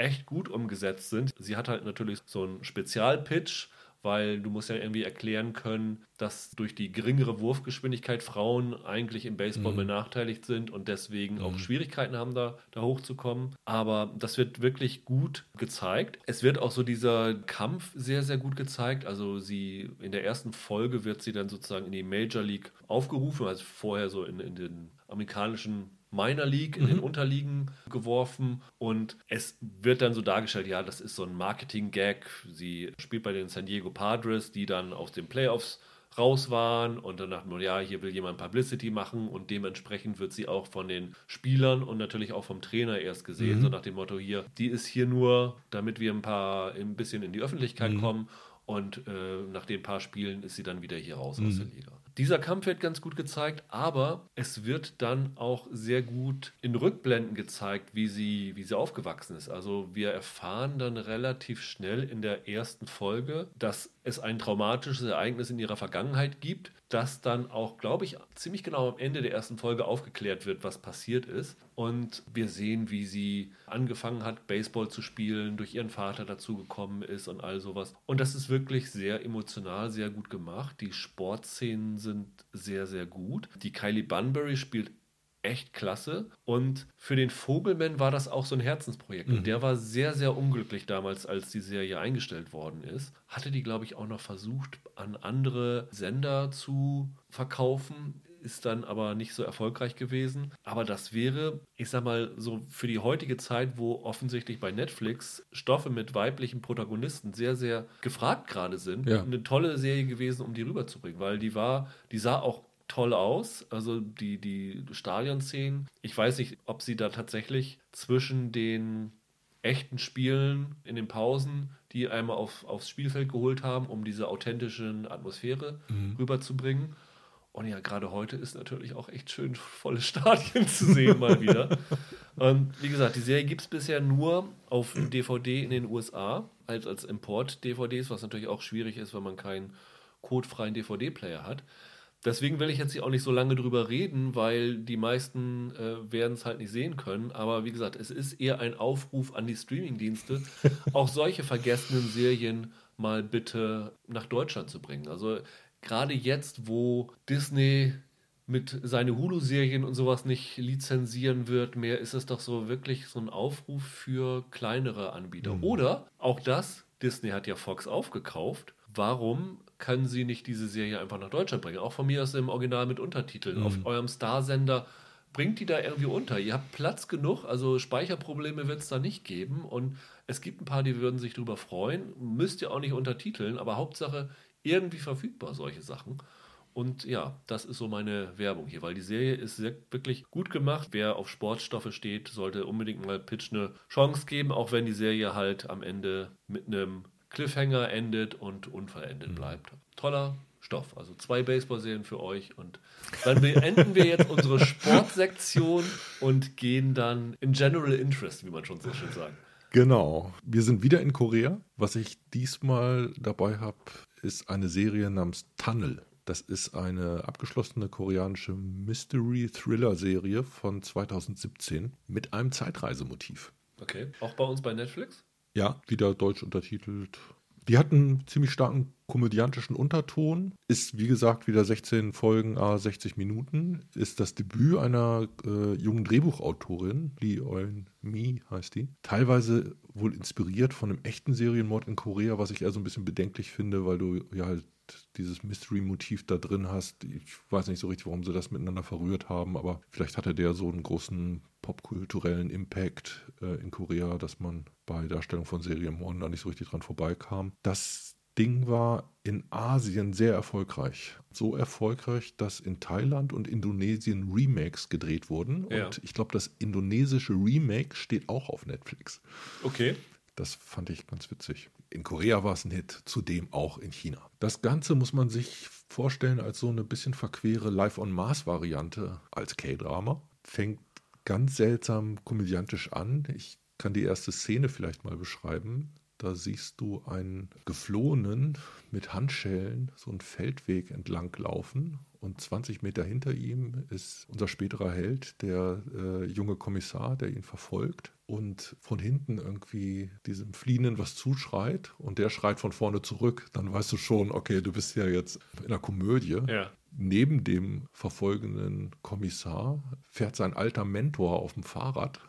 A: echt gut umgesetzt sind. Sie hat halt natürlich so einen Spezialpitch, weil du musst ja irgendwie erklären können, dass durch die geringere Wurfgeschwindigkeit Frauen eigentlich im Baseball benachteiligt sind und deswegen auch Schwierigkeiten haben, da, da hochzukommen. Aber das wird wirklich gut gezeigt. Es wird auch so dieser Kampf sehr, sehr gut gezeigt. Also sie in der ersten Folge wird sie dann sozusagen in die Major League aufgerufen, also vorher so in, in den amerikanischen Minor League in den Unterliegen geworfen und es wird dann so dargestellt, ja, das ist so ein Marketing-Gag. Sie spielt bei den San Diego Padres, die dann aus den Playoffs raus waren und dann dachten wir, ja, hier will jemand Publicity machen und dementsprechend wird sie auch von den Spielern und natürlich auch vom Trainer erst gesehen, so nach dem Motto hier, die ist hier nur, damit wir ein paar, ein bisschen in die Öffentlichkeit kommen und äh, nach den paar Spielen ist sie dann wieder hier raus aus der Liga. Dieser Kampf wird ganz gut gezeigt, aber es wird dann auch sehr gut in Rückblenden gezeigt, wie sie, wie sie aufgewachsen ist. Also wir erfahren dann relativ schnell in der ersten Folge, dass es ein traumatisches Ereignis in ihrer Vergangenheit gibt, das dann auch, glaube ich, ziemlich genau am Ende der ersten Folge aufgeklärt wird, was passiert ist. Und wir sehen, wie sie angefangen hat, Baseball zu spielen, durch ihren Vater dazugekommen ist und all sowas. Und das ist wirklich sehr emotional, sehr gut gemacht. Die Sportszenen sind sehr, sehr gut. Die Kylie Bunbury spielt echt klasse. Und für den Vogelman war das auch so ein Herzensprojekt. Und der war sehr, sehr unglücklich damals, als die Serie eingestellt worden ist. Hatte die, glaube ich, auch noch versucht, an andere Sender zu verkaufen. Ist dann aber nicht so erfolgreich gewesen. Aber das wäre, ich sag mal, so für die heutige Zeit, wo offensichtlich bei Netflix Stoffe mit weiblichen Protagonisten sehr, sehr gefragt gerade sind,
B: Ja.
A: eine tolle Serie gewesen, um die rüberzubringen, weil die war, die sah auch toll aus. Also die, die Stadionszenen. Ich weiß nicht, ob sie da tatsächlich zwischen den echten Spielen in den Pausen, die einmal auf, aufs Spielfeld geholt haben, um diese authentische Atmosphäre mhm. rüberzubringen. Und ja, gerade heute ist natürlich auch echt schön, volle Stadien zu sehen, mal wieder. Und wie gesagt, die Serie gibt es bisher nur auf DVD in den USA, als, als Import-DVDs, was natürlich auch schwierig ist, wenn man keinen codefreien DVD-Player hat. Deswegen will ich jetzt hier auch nicht so lange drüber reden, weil die meisten äh, werden es halt nicht sehen können. Aber wie gesagt, es ist eher ein Aufruf an die Streamingdienste, auch solche vergessenen Serien mal bitte nach Deutschland zu bringen. Also gerade jetzt, wo Disney mit seinen Hulu-Serien und sowas nicht lizenzieren wird mehr, ist es doch so wirklich so ein Aufruf für kleinere Anbieter. Mhm. Oder auch das, Disney hat ja Fox aufgekauft. Warum können sie nicht diese Serie einfach nach Deutschland bringen? Auch von mir aus im Original mit Untertiteln. Mhm. Auf eurem Starsender bringt die da irgendwie unter. Ihr habt Platz genug, also Speicherprobleme wird es da nicht geben. Und es gibt ein paar, die würden sich darüber freuen. Müsst ihr auch nicht untertiteln, aber Hauptsache irgendwie verfügbar, solche Sachen. Und ja, das ist so meine Werbung hier, weil die Serie ist wirklich gut gemacht. Wer auf Sportstoffe steht, sollte unbedingt mal Pitch eine Chance geben, auch wenn die Serie halt am Ende mit einem Cliffhanger endet und unvollendet mhm. bleibt. Toller Stoff. Also zwei Baseball-Serien für euch. Und dann beenden wir jetzt unsere Sportsektion und gehen dann in General Interest, wie man schon so schön sagt.
B: Genau. Wir sind wieder in Korea. Was ich diesmal dabei habe, ist eine Serie namens Tunnel. Das ist eine abgeschlossene koreanische Mystery-Thriller-Serie von 2017 mit einem Zeitreisemotiv.
A: Okay. Auch bei uns bei Netflix?
B: Ja, wieder deutsch untertitelt. Die hat einen ziemlich starken komödiantischen Unterton. Ist, wie gesagt, wieder 16 Folgen, a 60 Minuten. Ist das Debüt einer äh, jungen Drehbuchautorin, Lee Eun Mi heißt die. Teilweise wohl inspiriert von einem echten Serienmord in Korea, was ich eher so ein bisschen bedenklich finde, weil du ja halt dieses Mystery-Motiv da drin hast. Ich weiß nicht so richtig, warum sie das miteinander verrührt haben, aber vielleicht hatte der so einen großen popkulturellen Impact äh, in Korea, dass man bei Darstellung von Serienmorden da nicht so richtig dran vorbeikam. Das Ding war in Asien sehr erfolgreich. So erfolgreich, dass in Thailand und Indonesien Remakes gedreht wurden. Ja. Und ich glaube, das indonesische Remake steht auch auf Netflix.
A: Okay.
B: Das fand ich ganz witzig. In Korea war es ein Hit, zudem auch in China. Das Ganze muss man sich vorstellen als so eine bisschen verquere Live-on-Mars-Variante als K-Drama. Fängt ganz seltsam komödiantisch an. Ich kann die erste Szene vielleicht mal beschreiben. Da siehst du einen Geflohenen mit Handschellen so einen Feldweg entlang laufen und 20 Meter hinter ihm ist unser späterer Held, der äh, junge Kommissar, der ihn verfolgt und von hinten irgendwie diesem Fliehenden was zuschreit und der schreit von vorne zurück. Dann weißt du schon, okay, du bist ja jetzt in einer Komödie.
A: Ja.
B: Neben dem verfolgenden Kommissar fährt sein alter Mentor auf dem Fahrrad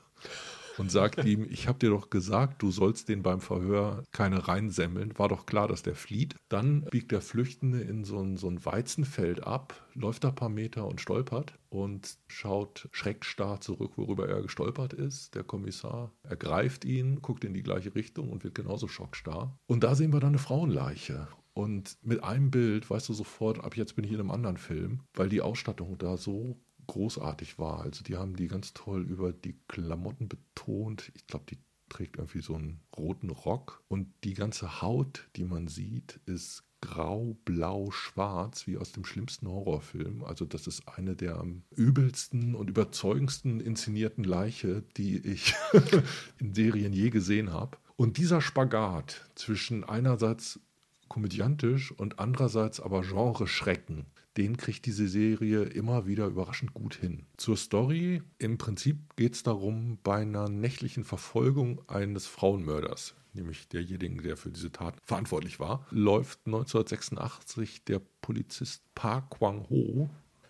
B: und sagt ihm, ich habe dir doch gesagt, du sollst den beim Verhör keine reinsemmeln. War doch klar, dass der flieht. Dann biegt der Flüchtende in so ein, so ein Weizenfeld ab, läuft da ein paar Meter und stolpert und schaut schreckstarr zurück, worüber er gestolpert ist. Der Kommissar ergreift ihn, guckt in die gleiche Richtung und wird genauso schockstarr. Und da sehen wir dann eine Frauenleiche. Und mit einem Bild weißt du sofort, ab jetzt bin ich in einem anderen Film, weil die Ausstattung da so großartig war. Also die haben die ganz toll über die Klamotten betont. Ich glaube, die trägt irgendwie so einen roten Rock und die ganze Haut, die man sieht, ist grau, blau, schwarz, wie aus dem schlimmsten Horrorfilm. Also das ist eine der am übelsten und überzeugendsten inszenierten Leiche, die ich in Serien je gesehen habe. Und dieser Spagat zwischen einerseits komödiantisch und andererseits aber Genre-Schrecken, den kriegt diese Serie immer wieder überraschend gut hin. Zur Story, im Prinzip geht es darum, bei einer nächtlichen Verfolgung eines Frauenmörders, nämlich derjenigen, der für diese Tat verantwortlich war, läuft 1986 der Polizist Park Kwang-ho,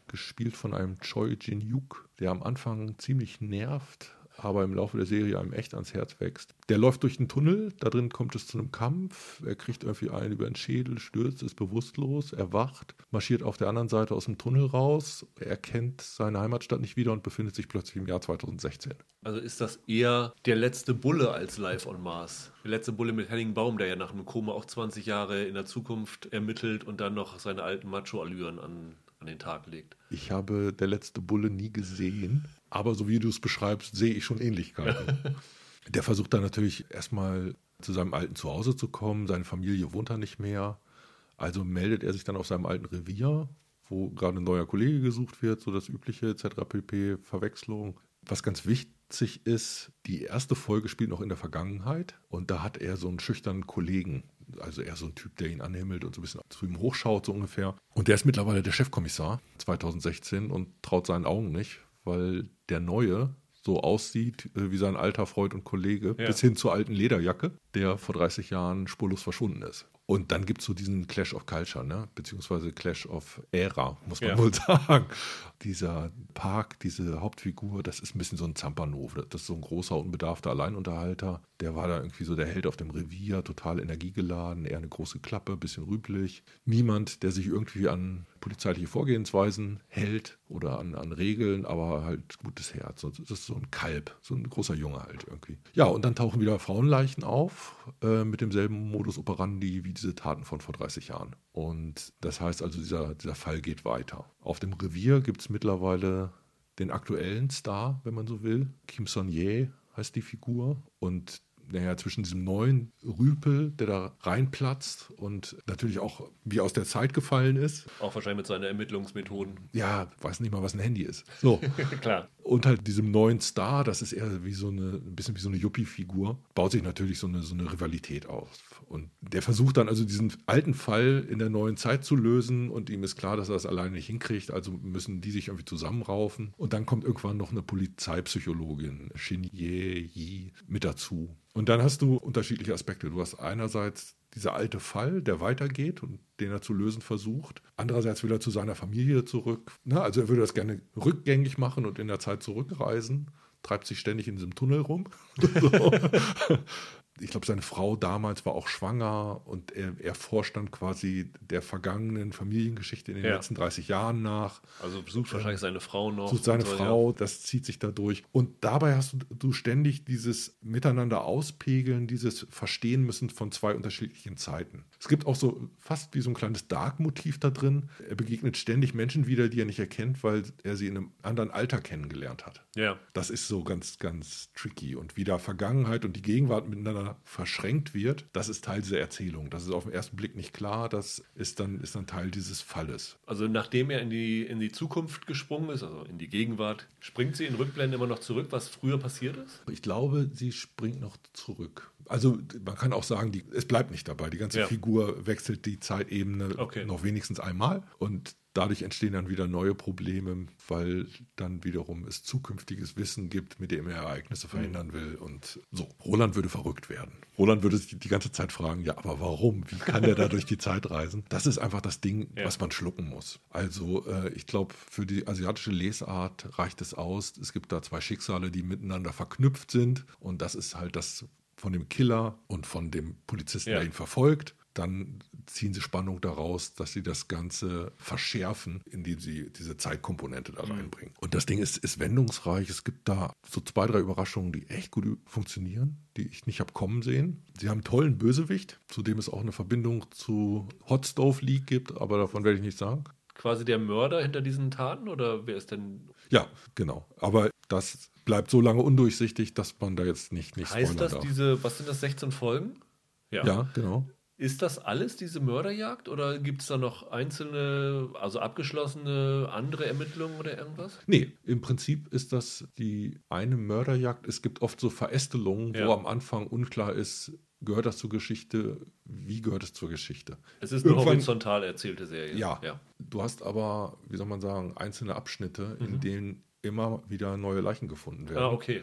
B: gespielt von einem Choi Jin-yuk, der am Anfang ziemlich nervt, aber im Laufe der Serie einem echt ans Herz wächst. Der läuft durch den Tunnel, da drin kommt es zu einem Kampf, er kriegt irgendwie einen über den Schädel, stürzt, ist bewusstlos, erwacht, marschiert auf der anderen Seite aus dem Tunnel raus, er kennt seine Heimatstadt nicht wieder und befindet sich plötzlich im Jahr 2016.
A: Also ist das eher der letzte Bulle als Live on Mars? Der letzte Bulle mit Henning Baum, der ja nach einem Koma auch 20 Jahre in der Zukunft ermittelt und dann noch seine alten Macho-Allüren an an den Tag legt.
B: Ich habe der letzte Bulle nie gesehen, aber so wie du es beschreibst, sehe ich schon Ähnlichkeiten. der versucht dann natürlich erstmal zu seinem alten Zuhause zu kommen. Seine Familie wohnt da nicht mehr. Also meldet er sich dann auf seinem alten Revier, wo gerade ein neuer Kollege gesucht wird, so das übliche etc. pp. Verwechslung. Was ganz wichtig ist, die erste Folge spielt noch in der Vergangenheit und da hat er so einen schüchternen Kollegen, also eher so ein Typ, der ihn anhimmelt und so ein bisschen zu ihm hochschaut, so ungefähr. Und der ist mittlerweile der Chefkommissar 2016 und traut seinen Augen nicht, weil der Neue so aussieht äh, wie sein alter Freund und Kollege, ja. bis hin zur alten Lederjacke, der vor 30 Jahren spurlos verschwunden ist. Und dann gibt es so diesen Clash of Culture, ne? beziehungsweise Clash of Ära, muss man ja. wohl sagen. Dieser Park, diese Hauptfigur, das ist ein bisschen so ein Zampanov. Das ist so ein großer, unbedarfter Alleinunterhalter. Der war da irgendwie so der Held auf dem Revier, total energiegeladen, eher eine große Klappe, bisschen rüblich. Niemand, der sich irgendwie an polizeiliche Vorgehensweisen hält oder an, an Regeln, aber halt gutes Herz. Das ist so ein Kalb, so ein großer Junge halt irgendwie. Ja, und dann tauchen wieder Frauenleichen auf äh, mit demselben Modus operandi wie diese Taten von vor 30 Jahren. Und das heißt also, dieser, dieser Fall geht weiter. Auf dem Revier gibt es mittlerweile den aktuellen Star, wenn man so will. Kim Son-ye heißt die Figur. Und naja, zwischen diesem neuen Rüpel, der da reinplatzt und natürlich auch wie aus der Zeit gefallen ist.
A: Auch wahrscheinlich mit seinen Ermittlungsmethoden.
B: Ja, weiß nicht mal, was ein Handy ist. So.
A: Klar.
B: Und halt diesem neuen Star, das ist eher wie so eine, ein bisschen wie so eine Yuppie-Figur, baut sich natürlich so eine, so eine Rivalität auf. Und der versucht dann also diesen alten Fall in der neuen Zeit zu lösen und ihm ist klar, dass er das alleine nicht hinkriegt, also müssen die sich irgendwie zusammenraufen. Und dann kommt irgendwann noch eine Polizeipsychologin, Shin Ye Yi, mit dazu. Und dann hast du unterschiedliche Aspekte. Du hast einerseits dieser alte Fall, der weitergeht und den er zu lösen versucht. Andererseits will er zu seiner Familie zurück. Na, also er würde das gerne rückgängig machen und in der Zeit zurückreisen. Treibt sich ständig in diesem Tunnel rum. ich glaube, seine Frau damals war auch schwanger und er, er forscht dann quasi der vergangenen Familiengeschichte in den ja. letzten 30 Jahren nach.
A: Also sucht äh, wahrscheinlich seine Frau noch.
B: Sucht seine so, Frau, ja. das zieht sich da durch. Und dabei hast du, du ständig dieses Miteinander auspegeln, dieses Verstehen müssen von zwei unterschiedlichen Zeiten. Es gibt auch so fast wie so ein kleines Dark-Motiv da drin. Er begegnet ständig Menschen wieder, die er nicht erkennt, weil er sie in einem anderen Alter kennengelernt hat.
A: Ja.
B: Das ist so ganz, ganz tricky. Und wie da Vergangenheit und die Gegenwart miteinander verschränkt wird, das ist Teil dieser Erzählung. Das ist auf den ersten Blick nicht klar, das ist dann, ist dann Teil dieses Falles.
A: Also nachdem er in die, in die Zukunft gesprungen ist, also in die Gegenwart, springt sie in Rückblenden immer noch zurück, was früher passiert ist?
B: Ich glaube, sie springt noch zurück. Also man kann auch sagen, die, es bleibt nicht dabei. Die ganze ja. Figur wechselt die Zeitebene okay. noch wenigstens einmal und dadurch entstehen dann wieder neue Probleme, weil dann wiederum es zukünftiges Wissen gibt, mit dem er Ereignisse verhindern will. Und so, Roland würde verrückt werden. Roland würde sich die ganze Zeit fragen, ja, aber warum? Wie kann der da durch die Zeit reisen? Das ist einfach das Ding, ja. was man schlucken muss. Also äh, ich glaube, für die asiatische Lesart reicht es aus. Es gibt da zwei Schicksale, die miteinander verknüpft sind. Und das ist halt das von dem Killer und von dem Polizisten, ja. der ihn verfolgt dann ziehen sie Spannung daraus, dass sie das Ganze verschärfen, indem sie diese Zeitkomponente da mhm. reinbringen. Und das Ding ist, ist wendungsreich. Es gibt da so zwei, drei Überraschungen, die echt gut funktionieren, die ich nicht habe kommen sehen. Sie haben einen tollen Bösewicht, zu dem es auch eine Verbindung zu Hot Stove League gibt, aber davon werde ich nicht sagen.
A: Quasi der Mörder hinter diesen Taten oder wer ist denn?
B: Ja, genau. Aber das bleibt so lange undurchsichtig, dass man da jetzt nicht, nicht
A: Heißt das darf. diese, was sind das, 16 Folgen?
B: Ja, ja genau.
A: Ist das alles diese Mörderjagd oder gibt es da noch einzelne, also abgeschlossene andere Ermittlungen oder irgendwas?
B: Nee, im Prinzip ist das die eine Mörderjagd. Es gibt oft so Verästelungen, ja. wo am Anfang unklar ist, gehört das zur Geschichte, wie gehört es zur Geschichte.
A: Es ist eine Irgendwann, horizontal erzählte Serie.
B: Ja, ja. Du hast aber, wie soll man sagen, einzelne Abschnitte, mhm. in denen immer wieder neue Leichen gefunden werden.
A: Ah, okay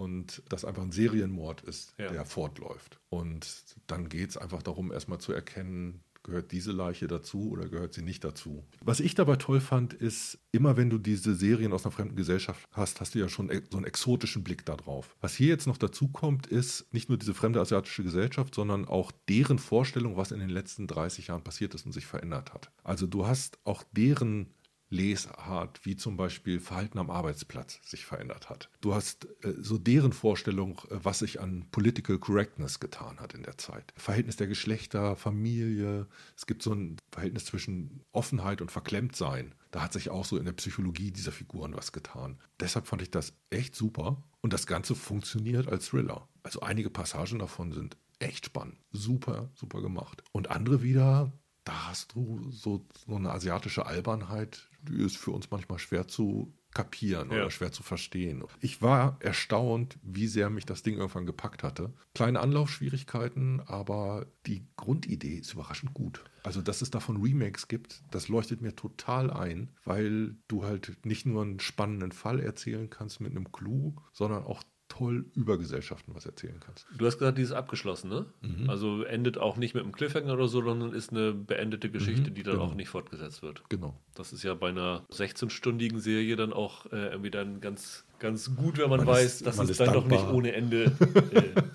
B: und das einfach ein Serienmord ist, ja. der fortläuft. Und dann geht es einfach darum, erstmal zu erkennen, gehört diese Leiche dazu oder gehört sie nicht dazu. Was ich dabei toll fand, ist, immer wenn du diese Serien aus einer fremden Gesellschaft hast, hast du ja schon so einen exotischen Blick darauf. Was hier jetzt noch dazu kommt, ist nicht nur diese fremde asiatische Gesellschaft, sondern auch deren Vorstellung, was in den letzten 30 Jahren passiert ist und sich verändert hat. Also du hast auch deren Lesart, wie zum Beispiel Verhalten am Arbeitsplatz sich verändert hat. Du hast äh, so deren Vorstellung, äh, was sich an Political Correctness getan hat in der Zeit. Verhältnis der Geschlechter, Familie. Es gibt so ein Verhältnis zwischen Offenheit und Verklemmtsein. Da hat sich auch so in der Psychologie dieser Figuren was getan. Deshalb fand ich das echt super. Und das Ganze funktioniert als Thriller. Also einige Passagen davon sind echt spannend. Super, super gemacht. Und andere wieder, da hast du so, so eine asiatische Albernheit, die ist für uns manchmal schwer zu kapieren ja. oder schwer zu verstehen. Ich war erstaunt, wie sehr mich das Ding irgendwann gepackt hatte. Kleine Anlaufschwierigkeiten, aber die Grundidee ist überraschend gut. Also, dass es davon Remakes gibt, das leuchtet mir total ein, weil du halt nicht nur einen spannenden Fall erzählen kannst mit einem Clou, sondern auch toll über Gesellschaften was erzählen kannst.
A: Du hast gesagt, die ist abgeschlossen, ne? Mhm. Also endet auch nicht mit einem Cliffhanger oder so, sondern ist eine beendete Geschichte, mhm, die dann genau. auch nicht fortgesetzt wird.
B: Genau.
A: Das ist ja bei einer 16-stündigen Serie dann auch äh, irgendwie dann ganz, ganz gut, wenn man, man weiß, ist, dass es dann dankbar. doch nicht ohne Ende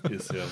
A: äh, ist, ja.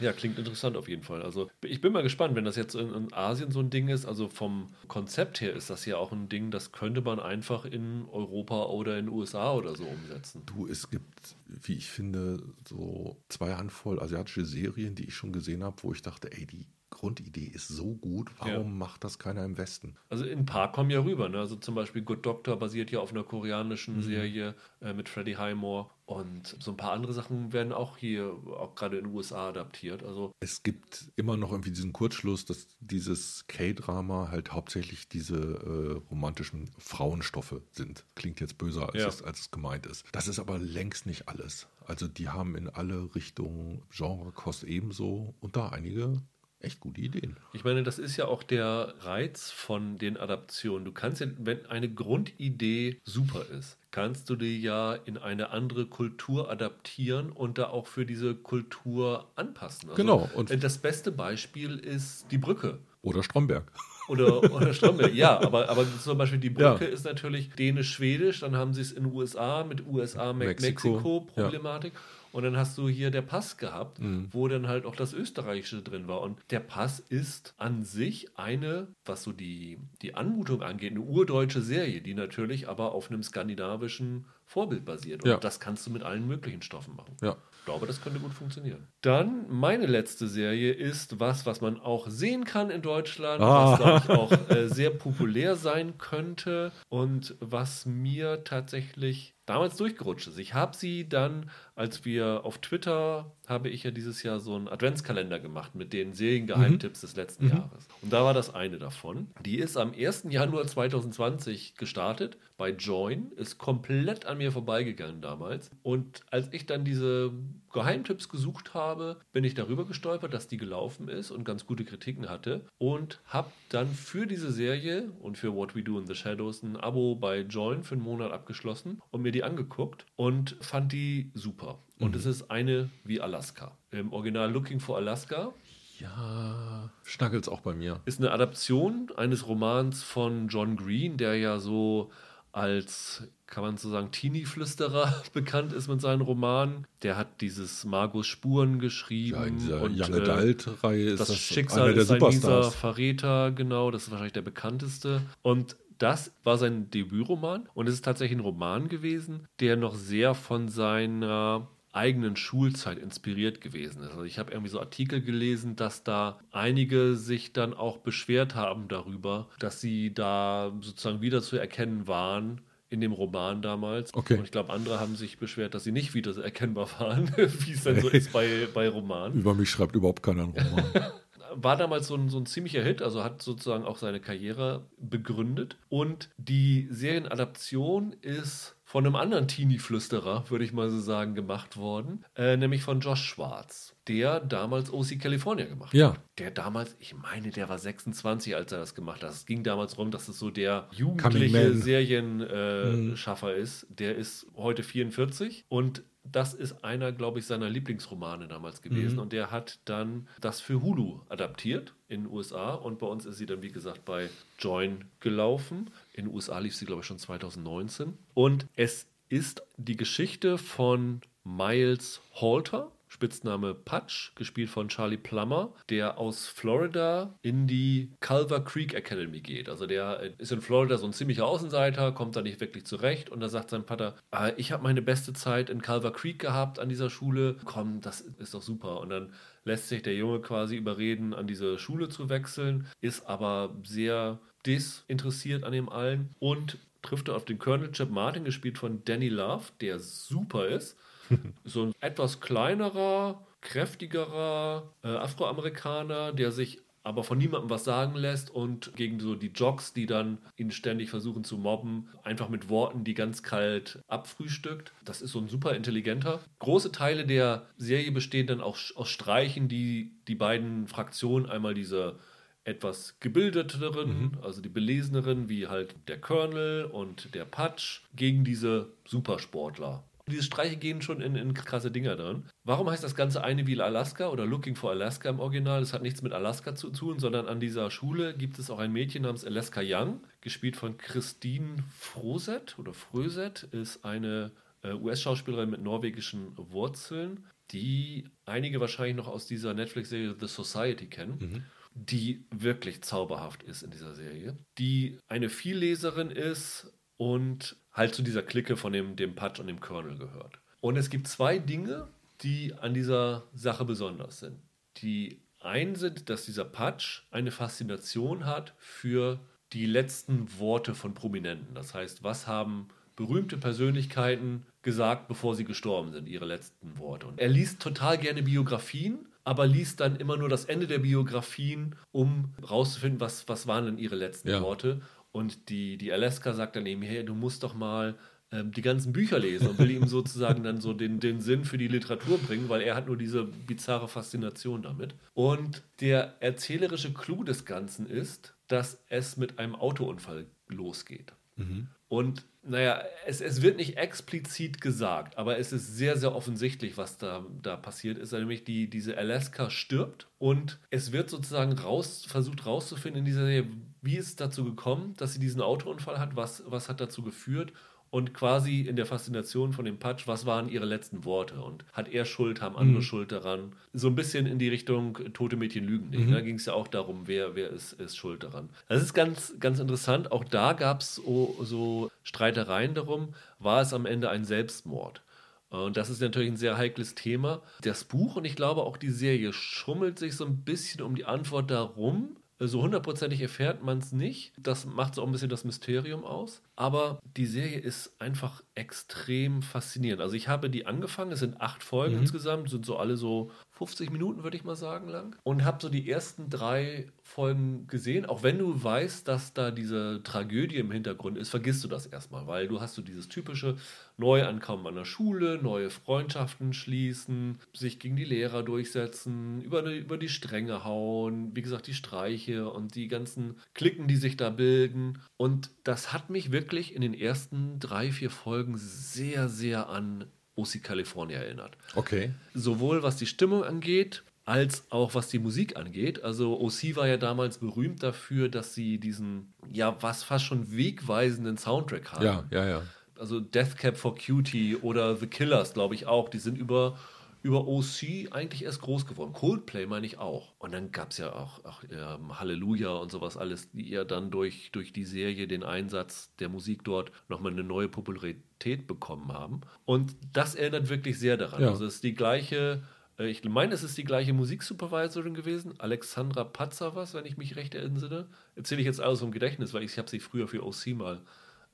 A: Ja, klingt interessant auf jeden Fall. Also ich bin mal gespannt, wenn das jetzt in, Asien so ein Ding ist. Also vom Konzept her ist das ja auch ein Ding, das könnte man einfach in Europa oder in den USA oder so umsetzen.
B: Du, es gibt, wie ich finde, so zwei Handvoll asiatische Serien, die ich schon gesehen habe, wo ich dachte, ey, die Grundidee ist so gut, warum ja. macht das keiner im Westen?
A: Also in ein paar kommen ja rüber. Ne? Also zum Beispiel Good Doctor basiert ja auf einer koreanischen mhm. Serie äh, mit Freddie Highmore. Und so ein paar andere Sachen werden auch hier, auch gerade in den USA adaptiert. Also
B: es gibt immer noch irgendwie diesen Kurzschluss, dass dieses K-Drama halt hauptsächlich diese äh, romantischen Frauenstoffe sind. Klingt jetzt böser, als, ja. es, als es gemeint ist. Das ist aber längst nicht alles. Also die haben in alle Richtungen Genrekost ebenso und da einige echt gute Ideen.
A: Ich meine, das ist ja auch der Reiz von den Adaptionen. Du kannst ja, wenn eine Grundidee super ist, kannst du die ja in eine andere Kultur adaptieren und da auch für diese Kultur anpassen.
B: Also genau.
A: Und das beste Beispiel ist die Brücke.
B: Oder Stromberg.
A: Oder, oder Stromberg, ja, aber, aber zum Beispiel die Brücke ja. ist natürlich dänisch-schwedisch, dann haben sie es in den USA mit USA-Mexiko-Problematik. Mexiko und dann hast du hier der Pass gehabt, mhm. wo dann halt auch das Österreichische drin war. Und der Pass ist an sich eine, was so die, die Anmutung angeht, eine urdeutsche Serie, die natürlich aber auf einem skandinavischen Vorbild basiert. Und ja. das kannst du mit allen möglichen Stoffen machen.
B: Ja.
A: Ich glaube, das könnte gut funktionieren. Dann meine letzte Serie ist was, was man auch sehen kann in Deutschland, ah. was ich auch äh, sehr populär sein könnte und was mir tatsächlich damals durchgerutscht ist. Ich habe sie dann, als wir auf Twitter, habe ich ja dieses Jahr so einen Adventskalender gemacht mit den Seriengeheimtipps mhm. des letzten mhm. Jahres. Und da war das eine davon. Die ist am 1. Januar 2020 gestartet bei Join, ist komplett an mir vorbeigegangen damals. Und als ich dann diese Geheimtipps gesucht habe, bin ich darüber gestolpert, dass die gelaufen ist und ganz gute Kritiken hatte und habe dann für diese Serie und für What We Do in the Shadows ein Abo bei Join für einen Monat abgeschlossen und mir die angeguckt und fand die super. Und mhm. es ist eine wie Alaska. Im Original Looking for Alaska.
B: Ja, schnackelt es auch bei mir.
A: Ist eine Adaption eines Romans von John Green, der ja so als, kann man so sagen, Teenie-Flüsterer bekannt ist mit seinen Romanen. Der hat dieses Margus Spuren geschrieben. Ja, in
B: dieser und, Young äh, Adult-Reihe ist
A: das, das Schicksal ist ein dieser Verräter, genau. Das ist wahrscheinlich der bekannteste. Und das war sein Debütroman und es ist tatsächlich ein Roman gewesen, der noch sehr von seiner eigenen Schulzeit inspiriert gewesen ist. Also ich habe irgendwie so Artikel gelesen, dass da einige sich dann auch beschwert haben darüber, dass sie da sozusagen wieder zu erkennen waren in dem Roman damals.
B: Okay.
A: Und ich glaube, andere haben sich beschwert, dass sie nicht wieder so erkennbar waren, wie es dann so ist bei, bei Romanen.
B: Über mich schreibt überhaupt keiner einen Roman.
A: war damals so ein, so ein ziemlicher Hit, also hat sozusagen auch seine Karriere begründet. Und die Serienadaption ist von einem anderen Teenie-Flüsterer, würde ich mal so sagen, gemacht worden, äh, nämlich von Josh Schwarz, der damals OC California gemacht
B: ja.
A: hat. Der damals, ich meine, der war 26, als er das gemacht hat. Es ging damals darum, dass es so der jugendliche Serienschaffer äh, mhm. ist. Der ist heute 44 und das ist einer, glaube ich, seiner Lieblingsromane damals gewesen. Mhm. Und der hat dann das für Hulu adaptiert in den USA. Und bei uns ist sie dann, wie gesagt, bei Join gelaufen. In den USA lief sie, glaube ich, schon 2019. Und es ist die Geschichte von Miles Halter. Spitzname Patch, gespielt von Charlie Plummer, der aus Florida in die Culver Creek Academy geht. Also der ist in Florida so ein ziemlicher Außenseiter, kommt da nicht wirklich zurecht und da sagt sein Vater, ah, ich habe meine beste Zeit in Culver Creek gehabt an dieser Schule, komm, das ist doch super. Und dann lässt sich der Junge quasi überreden, an diese Schule zu wechseln, ist aber sehr desinteressiert an dem allen und trifft auf den Colonel Chip Martin, gespielt von Danny Love, der super ist so ein etwas kleinerer, kräftigerer äh, Afroamerikaner, der sich aber von niemandem was sagen lässt und gegen so die Jocks, die dann ihn ständig versuchen zu mobben, einfach mit Worten, die ganz kalt abfrühstückt. Das ist so ein super intelligenter. Große Teile der Serie bestehen dann auch aus Streichen, die die beiden Fraktionen, einmal diese etwas gebildeteren, mhm. also die beleseneren, wie halt der Colonel und der Patch, gegen diese Supersportler diese Streiche gehen schon in, in krasse Dinger drin. Warum heißt das Ganze eine wie Alaska oder Looking for Alaska im Original? Das hat nichts mit Alaska zu tun, sondern an dieser Schule gibt es auch ein Mädchen namens Alaska Young, gespielt von Christine Froset oder Fröset, ist eine äh, US-Schauspielerin mit norwegischen Wurzeln, die einige wahrscheinlich noch aus dieser Netflix-Serie The Society kennen. Mhm die wirklich zauberhaft ist in dieser Serie, die eine Vielleserin ist und halt zu dieser Clique von dem, dem Patch und dem Colonel gehört. Und es gibt zwei Dinge, die an dieser Sache besonders sind. Die einen sind, dass dieser Patch eine Faszination hat für die letzten Worte von Prominenten. Das heißt, was haben berühmte Persönlichkeiten gesagt, bevor sie gestorben sind, ihre letzten Worte. Und er liest total gerne Biografien, aber liest dann immer nur das Ende der Biografien, um rauszufinden, was, was waren denn ihre letzten ja. Worte. Und die, die Alaska sagt dann eben, hey, du musst doch mal ähm, die ganzen Bücher lesen und will ihm sozusagen dann so den, den Sinn für die Literatur bringen, weil er hat nur diese bizarre Faszination damit. Und der erzählerische Clou des Ganzen ist, dass es mit einem Autounfall losgeht. Mhm. Und naja, es, es wird nicht explizit gesagt, aber es ist sehr, sehr offensichtlich, was da, da passiert ist. Nämlich die, diese Alaska stirbt und es wird sozusagen raus, versucht rauszufinden in dieser Serie, wie es dazu gekommen, dass sie diesen Autounfall hat, was, was hat dazu geführt und quasi in der Faszination von dem Patch, was waren ihre letzten Worte und hat er Schuld, haben andere mhm. Schuld daran. So ein bisschen in die Richtung tote Mädchen lügen nicht. Mhm. Da ging es ja auch darum, wer, wer ist, ist schuld daran. Das ist ganz, ganz interessant. Auch da gab es so, so Streitereien darum, war es am Ende ein Selbstmord? Und das ist natürlich ein sehr heikles Thema. Das Buch und ich glaube auch die Serie schummelt sich so ein bisschen um die Antwort darum, so hundertprozentig erfährt man es nicht. Das macht so auch ein bisschen das Mysterium aus. Aber die Serie ist einfach extrem faszinierend. Also ich habe die angefangen, es sind acht Folgen mhm. insgesamt, sind so alle so 50 Minuten, würde ich mal sagen, lang. Und habe so die ersten drei Folgen gesehen. Auch wenn du weißt, dass da diese Tragödie im Hintergrund ist, vergisst du das erstmal, weil du hast so dieses typische Neuankommen an der Schule, neue Freundschaften schließen, sich gegen die Lehrer durchsetzen, über, die, über die Stränge hauen, wie gesagt, die Streiche und die ganzen Klicken, die sich da bilden. Und das hat mich wirklich in den ersten drei, vier Folgen sehr, sehr an OC California erinnert.
B: Okay.
A: Sowohl was die Stimmung angeht, als auch was die Musik angeht. Also OC war ja damals berühmt dafür, dass sie diesen, ja, was fast schon wegweisenden Soundtrack haben.
B: Ja, ja, ja.
A: Also Death Cab for Cutie oder The Killers, glaube ich auch. Die sind über über OC eigentlich erst groß geworden. Coldplay meine ich auch. Und dann gab es ja auch, auch ähm, Halleluja und sowas alles, die ja dann durch, durch die Serie, den Einsatz der Musik dort nochmal eine neue Popularität bekommen haben. Und das erinnert wirklich sehr daran. Ja. Also es ist die gleiche, äh, ich meine, es ist die gleiche Musiksupervisorin gewesen, Alexandra Patzer wenn ich mich recht erinnere. Erzähle ich jetzt alles vom Gedächtnis, weil ich habe sie früher für OC mal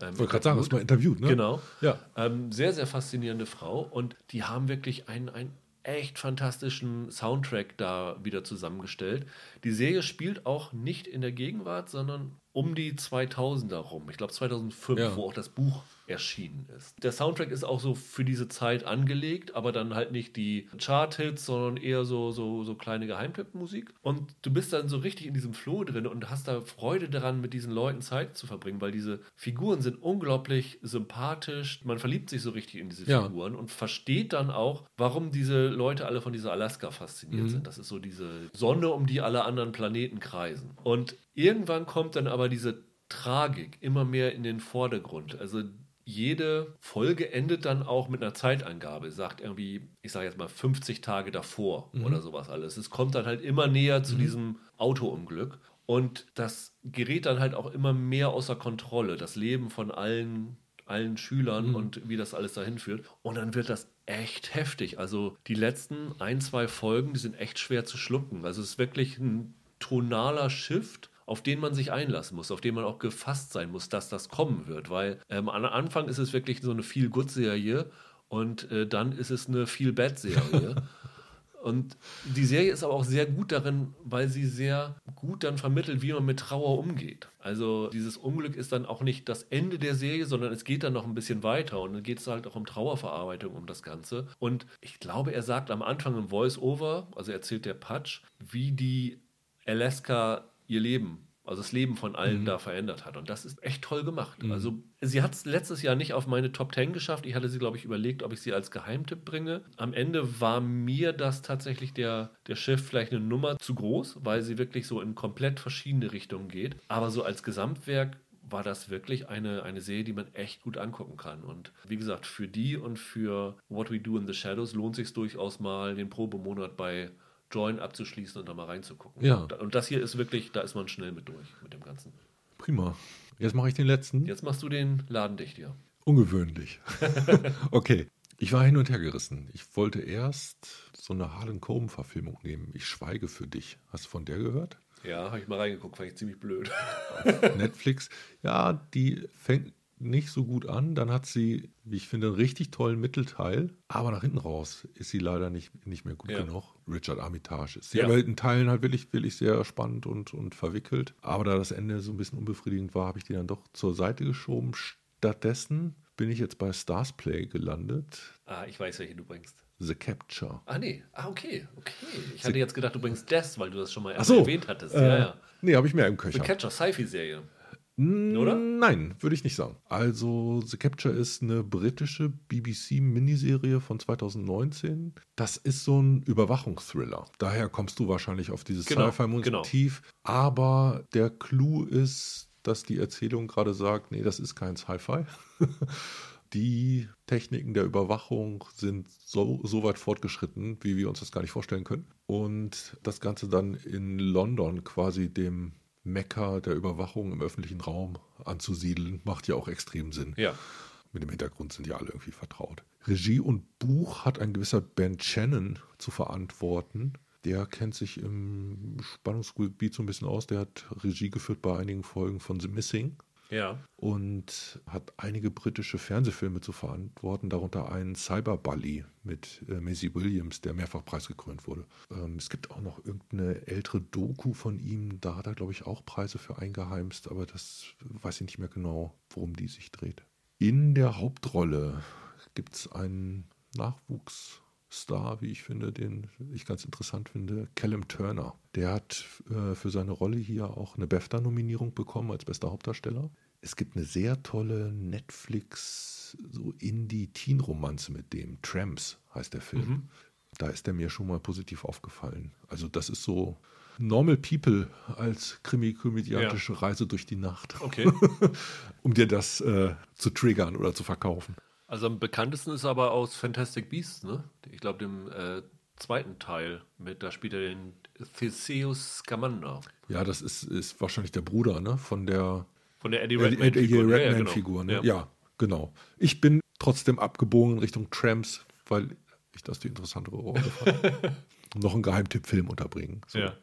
B: ähm, ich wollte gerade sagen, hast du mal interviewt, ne?
A: Genau. Ja. Ähm, sehr, sehr faszinierende Frau. Und die haben wirklich einen, einen echt fantastischen Soundtrack da wieder zusammengestellt. Die Serie spielt auch nicht in der Gegenwart, sondern um die 2000er rum. Ich glaube 2005, ja. wo auch das Buch erschienen ist. Der Soundtrack ist auch so für diese Zeit angelegt, aber dann halt nicht die Chart-Hits, sondern eher so, so, so kleine Geheimtipp-Musik. Und du bist dann so richtig in diesem Flow drin und hast da Freude daran, mit diesen Leuten Zeit zu verbringen, weil diese Figuren sind unglaublich sympathisch. Man verliebt sich so richtig in diese Figuren ja. und versteht dann auch, warum diese Leute alle von dieser Alaska fasziniert mhm. sind. Das ist so diese Sonne, um die alle anderen Planeten kreisen. Und irgendwann kommt dann aber diese Tragik immer mehr in den Vordergrund. Also jede Folge endet dann auch mit einer Zeitangabe. Sagt irgendwie, ich sage jetzt mal 50 Tage davor mhm. oder sowas alles. Es kommt dann halt immer näher zu mhm. diesem Autounglück. Und das gerät dann halt auch immer mehr außer Kontrolle. Das Leben von allen, allen Schülern mhm. und wie das alles dahin führt. Und dann wird das echt heftig. Also die letzten ein, zwei Folgen, die sind echt schwer zu schlucken. Also es ist wirklich ein tonaler Shift auf den man sich einlassen muss, auf den man auch gefasst sein muss, dass das kommen wird. Weil ähm, am Anfang ist es wirklich so eine Feel-Good-Serie und äh, dann ist es eine Feel-Bad-Serie. und die Serie ist aber auch sehr gut darin, weil sie sehr gut dann vermittelt, wie man mit Trauer umgeht. Also dieses Unglück ist dann auch nicht das Ende der Serie, sondern es geht dann noch ein bisschen weiter und dann geht es halt auch um Trauerverarbeitung, um das Ganze. Und ich glaube, er sagt am Anfang im Voice-Over, also erzählt der Patch, wie die Alaska ihr Leben, also das Leben von allen mhm. da verändert hat. Und das ist echt toll gemacht. Mhm. Also sie hat es letztes Jahr nicht auf meine Top 10 geschafft. Ich hatte sie, glaube ich, überlegt, ob ich sie als Geheimtipp bringe. Am Ende war mir das tatsächlich der, der Schiff vielleicht eine Nummer zu groß, weil sie wirklich so in komplett verschiedene Richtungen geht. Aber so als Gesamtwerk war das wirklich eine, eine Serie, die man echt gut angucken kann. Und wie gesagt, für die und für What We Do in the Shadows lohnt sich durchaus mal den Probemonat bei Join abzuschließen und da mal reinzugucken.
B: Ja.
A: Und das hier ist wirklich, da ist man schnell mit durch mit dem Ganzen.
B: Prima. Jetzt mache ich den letzten.
A: Jetzt machst du den Laden dicht, ja.
B: Ungewöhnlich. okay. Ich war hin und her gerissen. Ich wollte erst so eine Harlan Coben-Verfilmung nehmen. Ich schweige für dich. Hast du von der gehört?
A: Ja, habe ich mal reingeguckt, fand ich ziemlich blöd.
B: Netflix. Ja, die fängt nicht so gut an. Dann hat sie, wie ich finde, einen richtig tollen Mittelteil. Aber nach hinten raus ist sie leider nicht, nicht mehr gut ja. genug. Richard Armitage ist. Ja. In Teilen halt wirklich, wirklich sehr spannend und, und verwickelt. Aber da das Ende so ein bisschen unbefriedigend war, habe ich die dann doch zur Seite geschoben. Stattdessen bin ich jetzt bei Stars Play gelandet.
A: Ah, ich weiß, welche du bringst.
B: The Capture.
A: Ah, nee. Ah, okay. Okay. Ich The hatte jetzt gedacht, du bringst Death, weil du das schon mal so. erwähnt hattest. Äh, ja, ja.
B: Nee, habe ich mehr im Köcher.
A: The Capture, Sci-Fi-Serie.
B: Oder? Nein, würde ich nicht sagen. Also The Capture ist eine britische BBC-Miniserie von 2019. Das ist so ein Überwachungsthriller. Daher kommst du wahrscheinlich auf dieses genau, Sci-Fi-Motiv. Genau. Aber der Clou ist, dass die Erzählung gerade sagt, nee, das ist kein Sci-Fi. die Techniken der Überwachung sind so, so weit fortgeschritten, wie wir uns das gar nicht vorstellen können. Und das Ganze dann in London quasi dem Mekka der Überwachung im öffentlichen Raum anzusiedeln, macht ja auch extrem Sinn.
A: Ja.
B: Mit dem Hintergrund sind ja alle irgendwie vertraut. Regie und Buch hat ein gewisser Ben Shannon zu verantworten. Der kennt sich im Spannungsgebiet so ein bisschen aus. Der hat Regie geführt bei einigen Folgen von The Missing.
A: Ja.
B: Und hat einige britische Fernsehfilme zu verantworten, darunter einen Cyberbully mit äh, Maisie Williams, der mehrfach preisgekrönt wurde. Ähm, es gibt auch noch irgendeine ältere Doku von ihm, da hat er, glaube ich, auch Preise für eingeheimst, aber das weiß ich nicht mehr genau, worum die sich dreht. In der Hauptrolle gibt es einen Nachwuchs. Star, wie ich finde, den ich ganz interessant finde, Callum Turner. Der hat äh, für seine Rolle hier auch eine BAFTA-Nominierung bekommen als bester Hauptdarsteller. Es gibt eine sehr tolle Netflix so Indie-Teen-Romanze mit dem. Tramps heißt der Film. Mhm. Da ist der mir schon mal positiv aufgefallen. Also das ist so Normal People als krimi-komödiantische ja. Reise durch die Nacht.
A: Okay.
B: um dir das äh, zu triggern oder zu verkaufen.
A: Also am bekanntesten ist aber aus Fantastic Beasts, ne? Ich glaube, dem äh, zweiten Teil mit, da spielt er den Theseus Scamander.
B: Ja, das ist, ist wahrscheinlich der Bruder, ne? Von der
A: von der Eddie Redmayne-Figur. Redmayne
B: ja, ja, genau. ne? ja. ja, genau. Ich bin trotzdem abgebogen in Richtung Tramps, weil ich das die interessantere Rolle fand. Noch einen Geheimtipp-Film unterbringen.
A: So. Ja.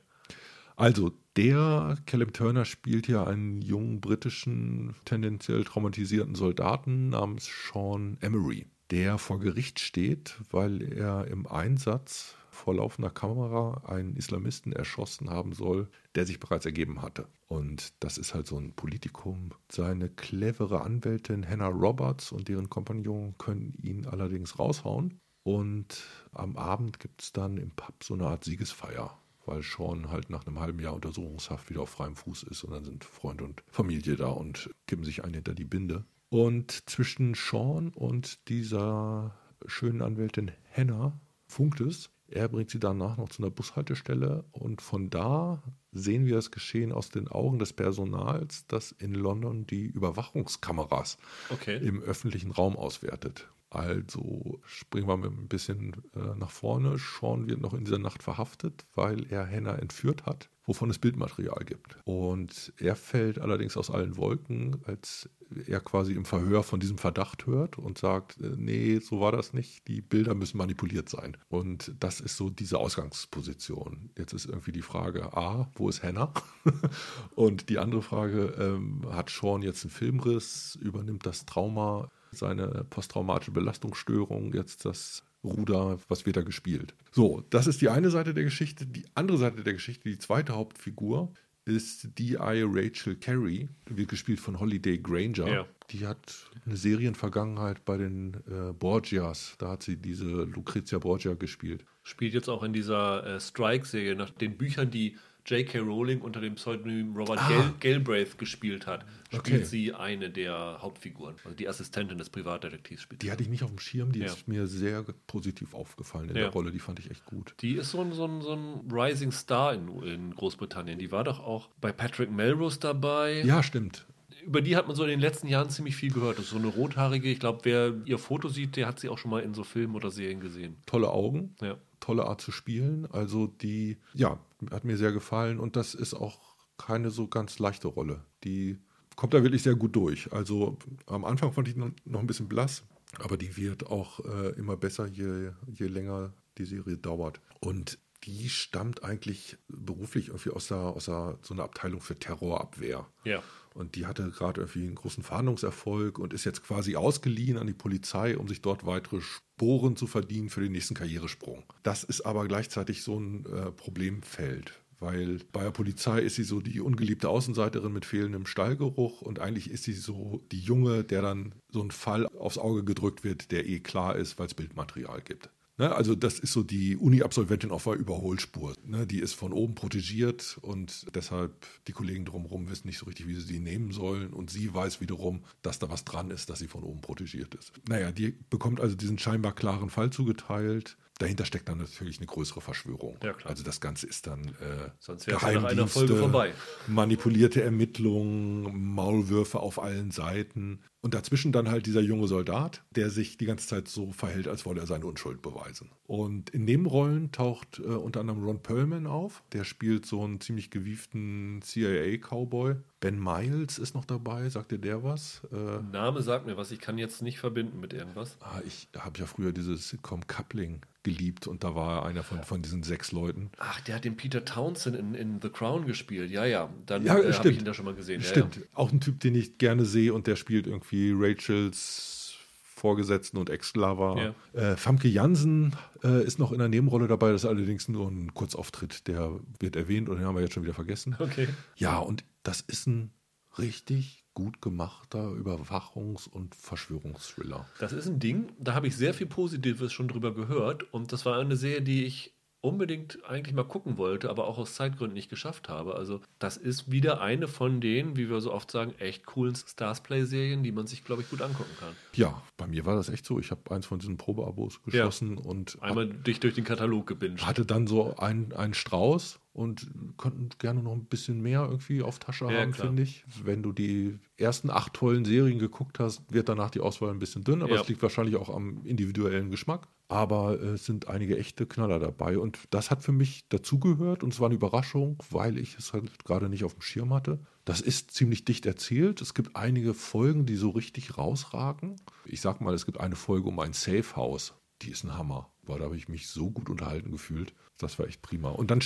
B: Also, der Callum Turner spielt ja einen jungen britischen, tendenziell traumatisierten Soldaten namens Sean Emery, der vor Gericht steht, weil er im Einsatz vor laufender Kamera einen Islamisten erschossen haben soll, der sich bereits ergeben hatte. Und das ist halt so ein Politikum. Seine clevere Anwältin Hannah Roberts und deren Kompagnon können ihn allerdings raushauen. Und am Abend gibt es dann im Pub so eine Art Siegesfeier weil Sean halt nach einem halben Jahr Untersuchungshaft wieder auf freiem Fuß ist und dann sind Freund und Familie da und kippen sich ein hinter die Binde. Und zwischen Sean und dieser schönen Anwältin Hannah funkt es. Er bringt sie danach noch zu einer Bushaltestelle und von da sehen wir das Geschehen aus den Augen des Personals, das in London die Überwachungskameras
A: Okay.
B: im öffentlichen Raum auswertet. Also springen wir ein bisschen äh, nach vorne. Sean wird noch in dieser Nacht verhaftet, weil er Hannah entführt hat, wovon es Bildmaterial gibt. Und er fällt allerdings aus allen Wolken, als er quasi im Verhör von diesem Verdacht hört und sagt, äh, nee, so war das nicht, die Bilder müssen manipuliert sein. Und das ist so diese Ausgangsposition. Jetzt ist irgendwie die Frage, a, wo ist Hannah? und die andere Frage, ähm, hat Sean jetzt einen Filmriss, übernimmt das Trauma seine posttraumatische Belastungsstörung, jetzt das Ruder, was wird da gespielt. So, das ist die eine Seite der Geschichte. Die andere Seite der Geschichte, die zweite Hauptfigur, ist D.I. Rachel Carey, wird gespielt von Holiday Granger.
A: Ja.
B: Die hat eine Serienvergangenheit bei den äh, Borgias. Da hat sie diese Lucrezia Borgia gespielt.
A: Spielt jetzt auch in dieser äh, Strike-Serie nach den Büchern, die J.K. Rowling unter dem Pseudonym Robert
B: Ah.
A: Gal Galbraith gespielt hat, spielt
B: Okay.
A: sie eine der Hauptfiguren. Also die Assistentin des Privatdetektivs spielt.
B: Die hatte ich nicht auf dem Schirm, die
A: Ja.
B: ist mir sehr positiv aufgefallen in
A: Ja.
B: der Rolle. Die fand ich echt gut.
A: Die ist so ein, so ein, so ein Rising Star in, in Großbritannien. Die war doch auch bei Patrick Melrose dabei.
B: Ja, stimmt.
A: Über die hat man so in den letzten Jahren ziemlich viel gehört. Das ist so eine rothaarige. Ich glaube, wer ihr Foto sieht, der hat sie auch schon mal in so Filmen oder Serien gesehen.
B: Tolle Augen.
A: Ja.
B: Tolle Art zu spielen. Also die, ja, hat mir sehr gefallen und das ist auch keine so ganz leichte Rolle. Die kommt da wirklich sehr gut durch. Also am Anfang fand ich noch ein bisschen blass, aber die wird auch äh, immer besser, je, je länger die Serie dauert. Und die stammt eigentlich beruflich irgendwie aus, der, aus der, so einer Abteilung für Terrorabwehr.
A: Ja.
B: Und die hatte gerade irgendwie einen großen Fahndungserfolg und ist jetzt quasi ausgeliehen an die Polizei, um sich dort weitere Sporen zu verdienen für den nächsten Karrieresprung. Das ist aber gleichzeitig so ein äh, Problemfeld. Weil bei der Polizei ist sie so die ungeliebte Außenseiterin mit fehlendem Stallgeruch und eigentlich ist sie so die Junge, der dann so ein Fall aufs Auge gedrückt wird, der eh klar ist, weil es Bildmaterial gibt. Ne, also das ist so die Uni-Absolventin auf der Überholspur. Ne, die ist von oben protegiert und deshalb die Kollegen drumherum wissen nicht so richtig, wie sie sie nehmen sollen. Und sie weiß wiederum, dass da was dran ist, dass sie von oben protegiert ist. Naja, die bekommt also diesen scheinbar klaren Fall zugeteilt. Dahinter steckt dann natürlich eine größere Verschwörung.
A: Ja, klar.
B: Also das Ganze ist dann äh, Geheimdienste,
A: vorbei.
B: manipulierte Ermittlungen, Maulwürfe auf allen Seiten. Und dazwischen dann halt dieser junge Soldat, der sich die ganze Zeit so verhält, als wolle er seine Unschuld beweisen. Und in Nebenrollen taucht äh, unter anderem Ron Perlman auf. Der spielt so einen ziemlich gewieften CIA-Cowboy. Ben Miles ist noch dabei. Sagt dir der was? Äh,
A: Name sagt mir was, ich kann jetzt nicht verbinden mit irgendwas.
B: ah, ich habe ja früher dieses Sitcom Coupling geliebt und da war er einer von, von diesen sechs Leuten.
A: Ach, der hat den Peter Townsend in, in The Crown gespielt. Ja, ja. Dann
B: Ja,
A: äh, habe ich ihn da schon mal gesehen.
B: Stimmt.
A: Ja,
B: Auch ein Typ, den ich gerne sehe und der spielt irgendwie Rachels Vorgesetzten und Ex-Lover. Äh, Famke Jansen äh, ist noch in einer Nebenrolle dabei, das ist allerdings nur ein Kurzauftritt, der wird erwähnt und den haben wir jetzt schon wieder vergessen.
A: ja. Okay.
B: Ja, und das ist ein richtig gut gemachter Überwachungs- und Verschwörungsthriller.
A: Das ist ein Ding, da habe ich sehr viel Positives schon drüber gehört. Und das war eine Serie, die ich unbedingt eigentlich mal gucken wollte, aber auch aus Zeitgründen nicht geschafft habe. Also das ist wieder eine von den, wie wir so oft sagen, echt coolen Stars-Play-Serien, die man sich, glaube ich, gut angucken kann.
B: Ja, bei mir war das echt so. Ich habe eins von diesen Probeabos geschlossen und
A: Einmal dich durch den Katalog gebinged.
B: hatte dann so einen Strauß und konnten gerne noch ein bisschen mehr irgendwie auf Tasche
A: Ja,
B: haben, finde ich. Wenn du die ersten acht tollen Serien geguckt hast, wird danach die Auswahl ein bisschen dünn, aber
A: Ja.
B: es liegt wahrscheinlich auch am individuellen Geschmack. Aber äh, es sind einige echte Knaller dabei und das hat für mich dazugehört und es war eine Überraschung, weil ich es halt gerade nicht auf dem Schirm hatte. Das ist ziemlich dicht erzählt. Es gibt einige Folgen, die so richtig rausragen. Ich sag mal, es gibt eine Folge um ein Safe House. Die ist ein Hammer, weil da habe ich mich so gut unterhalten gefühlt. Das war echt prima. Und dann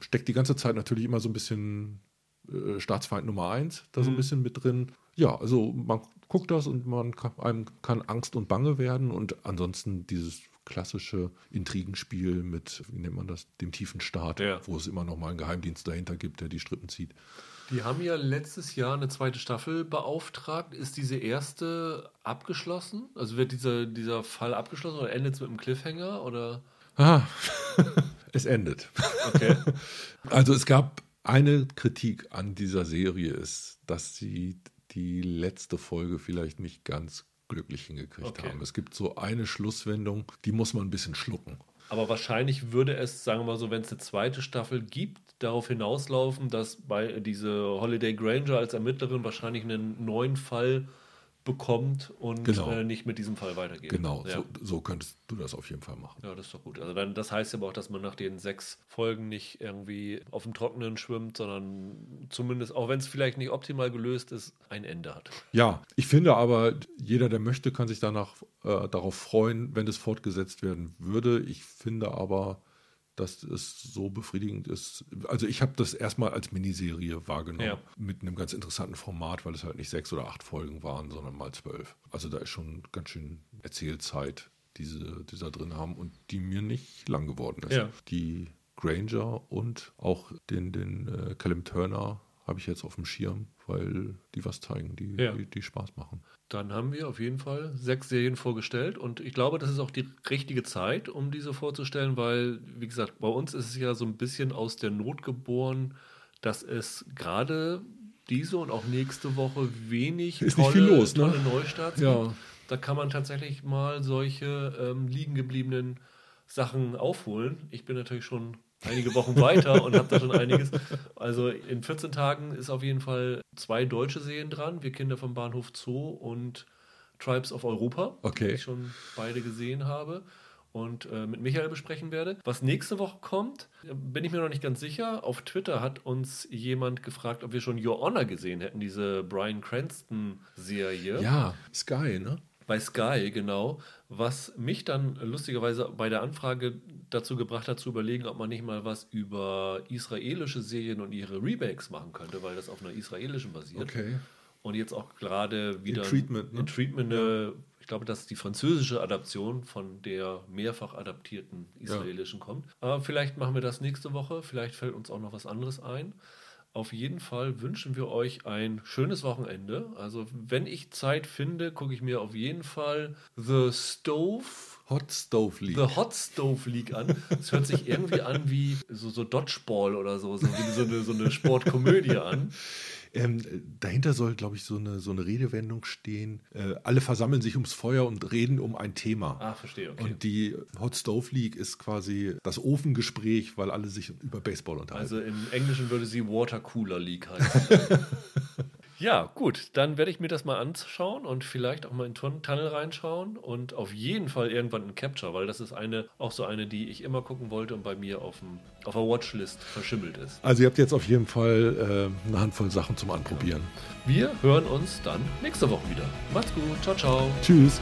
B: steckt die ganze Zeit natürlich immer so ein bisschen äh, Staatsfeind Nummer eins da so ein bisschen mit drin. Ja, also man guckt das und man kann, einem kann Angst und Bange werden und ansonsten dieses klassische Intrigenspiel mit, wie nennt man das, dem tiefen Staat,
A: Ja.
B: wo es immer noch mal einen Geheimdienst dahinter gibt, der die Strippen zieht.
A: Die haben ja letztes Jahr eine zweite Staffel beauftragt. Ist diese erste abgeschlossen? Also wird dieser, dieser Fall abgeschlossen oder endet es mit einem Cliffhanger? Oder?
B: Ah, es endet.
A: Okay.
B: Also es gab eine Kritik an dieser Serie ist, dass sie die letzte Folge vielleicht nicht ganz glücklich hingekriegt
A: Okay.
B: haben. Es gibt so eine Schlusswendung, die muss man ein bisschen schlucken.
A: Aber wahrscheinlich würde es, sagen wir mal so, wenn es eine zweite Staffel gibt, darauf hinauslaufen, dass bei diese Holiday Granger als Ermittlerin wahrscheinlich einen neuen Fall bekommt und
B: Genau.
A: äh, nicht mit diesem Fall weitergeht.
B: Genau,
A: Ja.
B: so, so könntest du das auf jeden Fall machen.
A: Ja, das ist doch gut. Also dann, das heißt aber auch, dass man nach den sechs Folgen nicht irgendwie auf dem Trockenen schwimmt, sondern zumindest, auch wenn es vielleicht nicht optimal gelöst ist, ein Ende hat.
B: Ja, ich finde aber, jeder, der möchte, kann sich danach äh, darauf freuen, wenn es fortgesetzt werden würde. Ich finde aber, dass es so befriedigend ist. Also ich habe das erstmal als Miniserie wahrgenommen,
A: Ja.
B: mit einem ganz interessanten Format, weil es halt nicht sechs oder acht Folgen waren, sondern mal zwölf. Also da ist schon ganz schön Erzählzeit, die sie, die da drin haben und die mir nicht lang geworden ist.
A: Ja.
B: Die Granger und auch den, den äh, Callum Turner habe ich jetzt auf dem Schirm, weil die was zeigen, die,
A: Ja.
B: die, die Spaß machen.
A: Dann haben wir auf jeden Fall sechs Serien vorgestellt und ich glaube, das ist auch die richtige Zeit, um diese vorzustellen, weil, wie gesagt, bei uns ist es ja so ein bisschen aus der Not geboren, dass es gerade diese und auch nächste Woche wenig
B: Ist nicht viel los, ne?
A: tolle Neustarts
B: Ja.
A: gibt. Da kann man tatsächlich mal solche ähm, liegen gebliebenen Sachen aufholen. Ich bin natürlich schon einige Wochen weiter und habe da schon einiges. Also in 14 Tagen ist auf jeden Fall zwei deutsche Serien dran. Wir Kinder vom Bahnhof Zoo und Tribes of Europa,
B: Okay.
A: die ich schon beide gesehen habe und äh, mit Michael besprechen werde. Was nächste Woche kommt, bin ich mir noch nicht ganz sicher. Auf Twitter hat uns jemand gefragt, ob wir schon Your Honor gesehen hätten, diese Brian Cranston-Serie
B: Ja, Sky, ne?
A: Bei Sky, genau, was mich dann lustigerweise bei der Anfrage dazu gebracht hat, zu überlegen, ob man nicht mal was über israelische Serien und ihre Remakes machen könnte, weil das auf einer israelischen basiert.
B: Okay.
A: Und jetzt auch gerade wieder
B: Treatment, ne?
A: in Treatment eine, ich glaube, das ist die französische Adaption von der mehrfach adaptierten israelischen kommt. Aber vielleicht machen wir das nächste Woche, vielleicht fällt uns auch noch was anderes ein. Auf jeden Fall wünschen wir euch ein schönes Wochenende. Also, wenn ich Zeit finde, gucke ich mir auf jeden Fall The Stove
B: Hot Stove League.
A: The Hot Stove League an. Es hört sich irgendwie an wie so, so Dodgeball oder so, so, so, eine, so eine Sportkomödie an.
B: Ähm, dahinter soll, glaube ich, so eine, so eine Redewendung stehen. Äh, alle versammeln sich ums Feuer und reden um ein Thema.
A: Ah, verstehe, okay.
B: Und die Hot Stove League ist quasi das Ofengespräch, weil alle sich über Baseball unterhalten.
A: Also im Englischen würde sie Water Cooler League heißen. ja, gut, dann werde ich mir das mal anschauen und vielleicht auch mal in Tun Tunnel reinschauen und auf jeden Fall irgendwann in Capture, weil das ist eine, auch so eine, die ich immer gucken wollte und bei mir auf, dem, auf der Watchlist verschimmelt ist.
B: also ihr habt jetzt auf jeden Fall äh, eine Handvoll Sachen zum Anprobieren.
A: Wir hören uns dann nächste Woche wieder. Macht's gut, ciao, ciao.
B: Tschüss.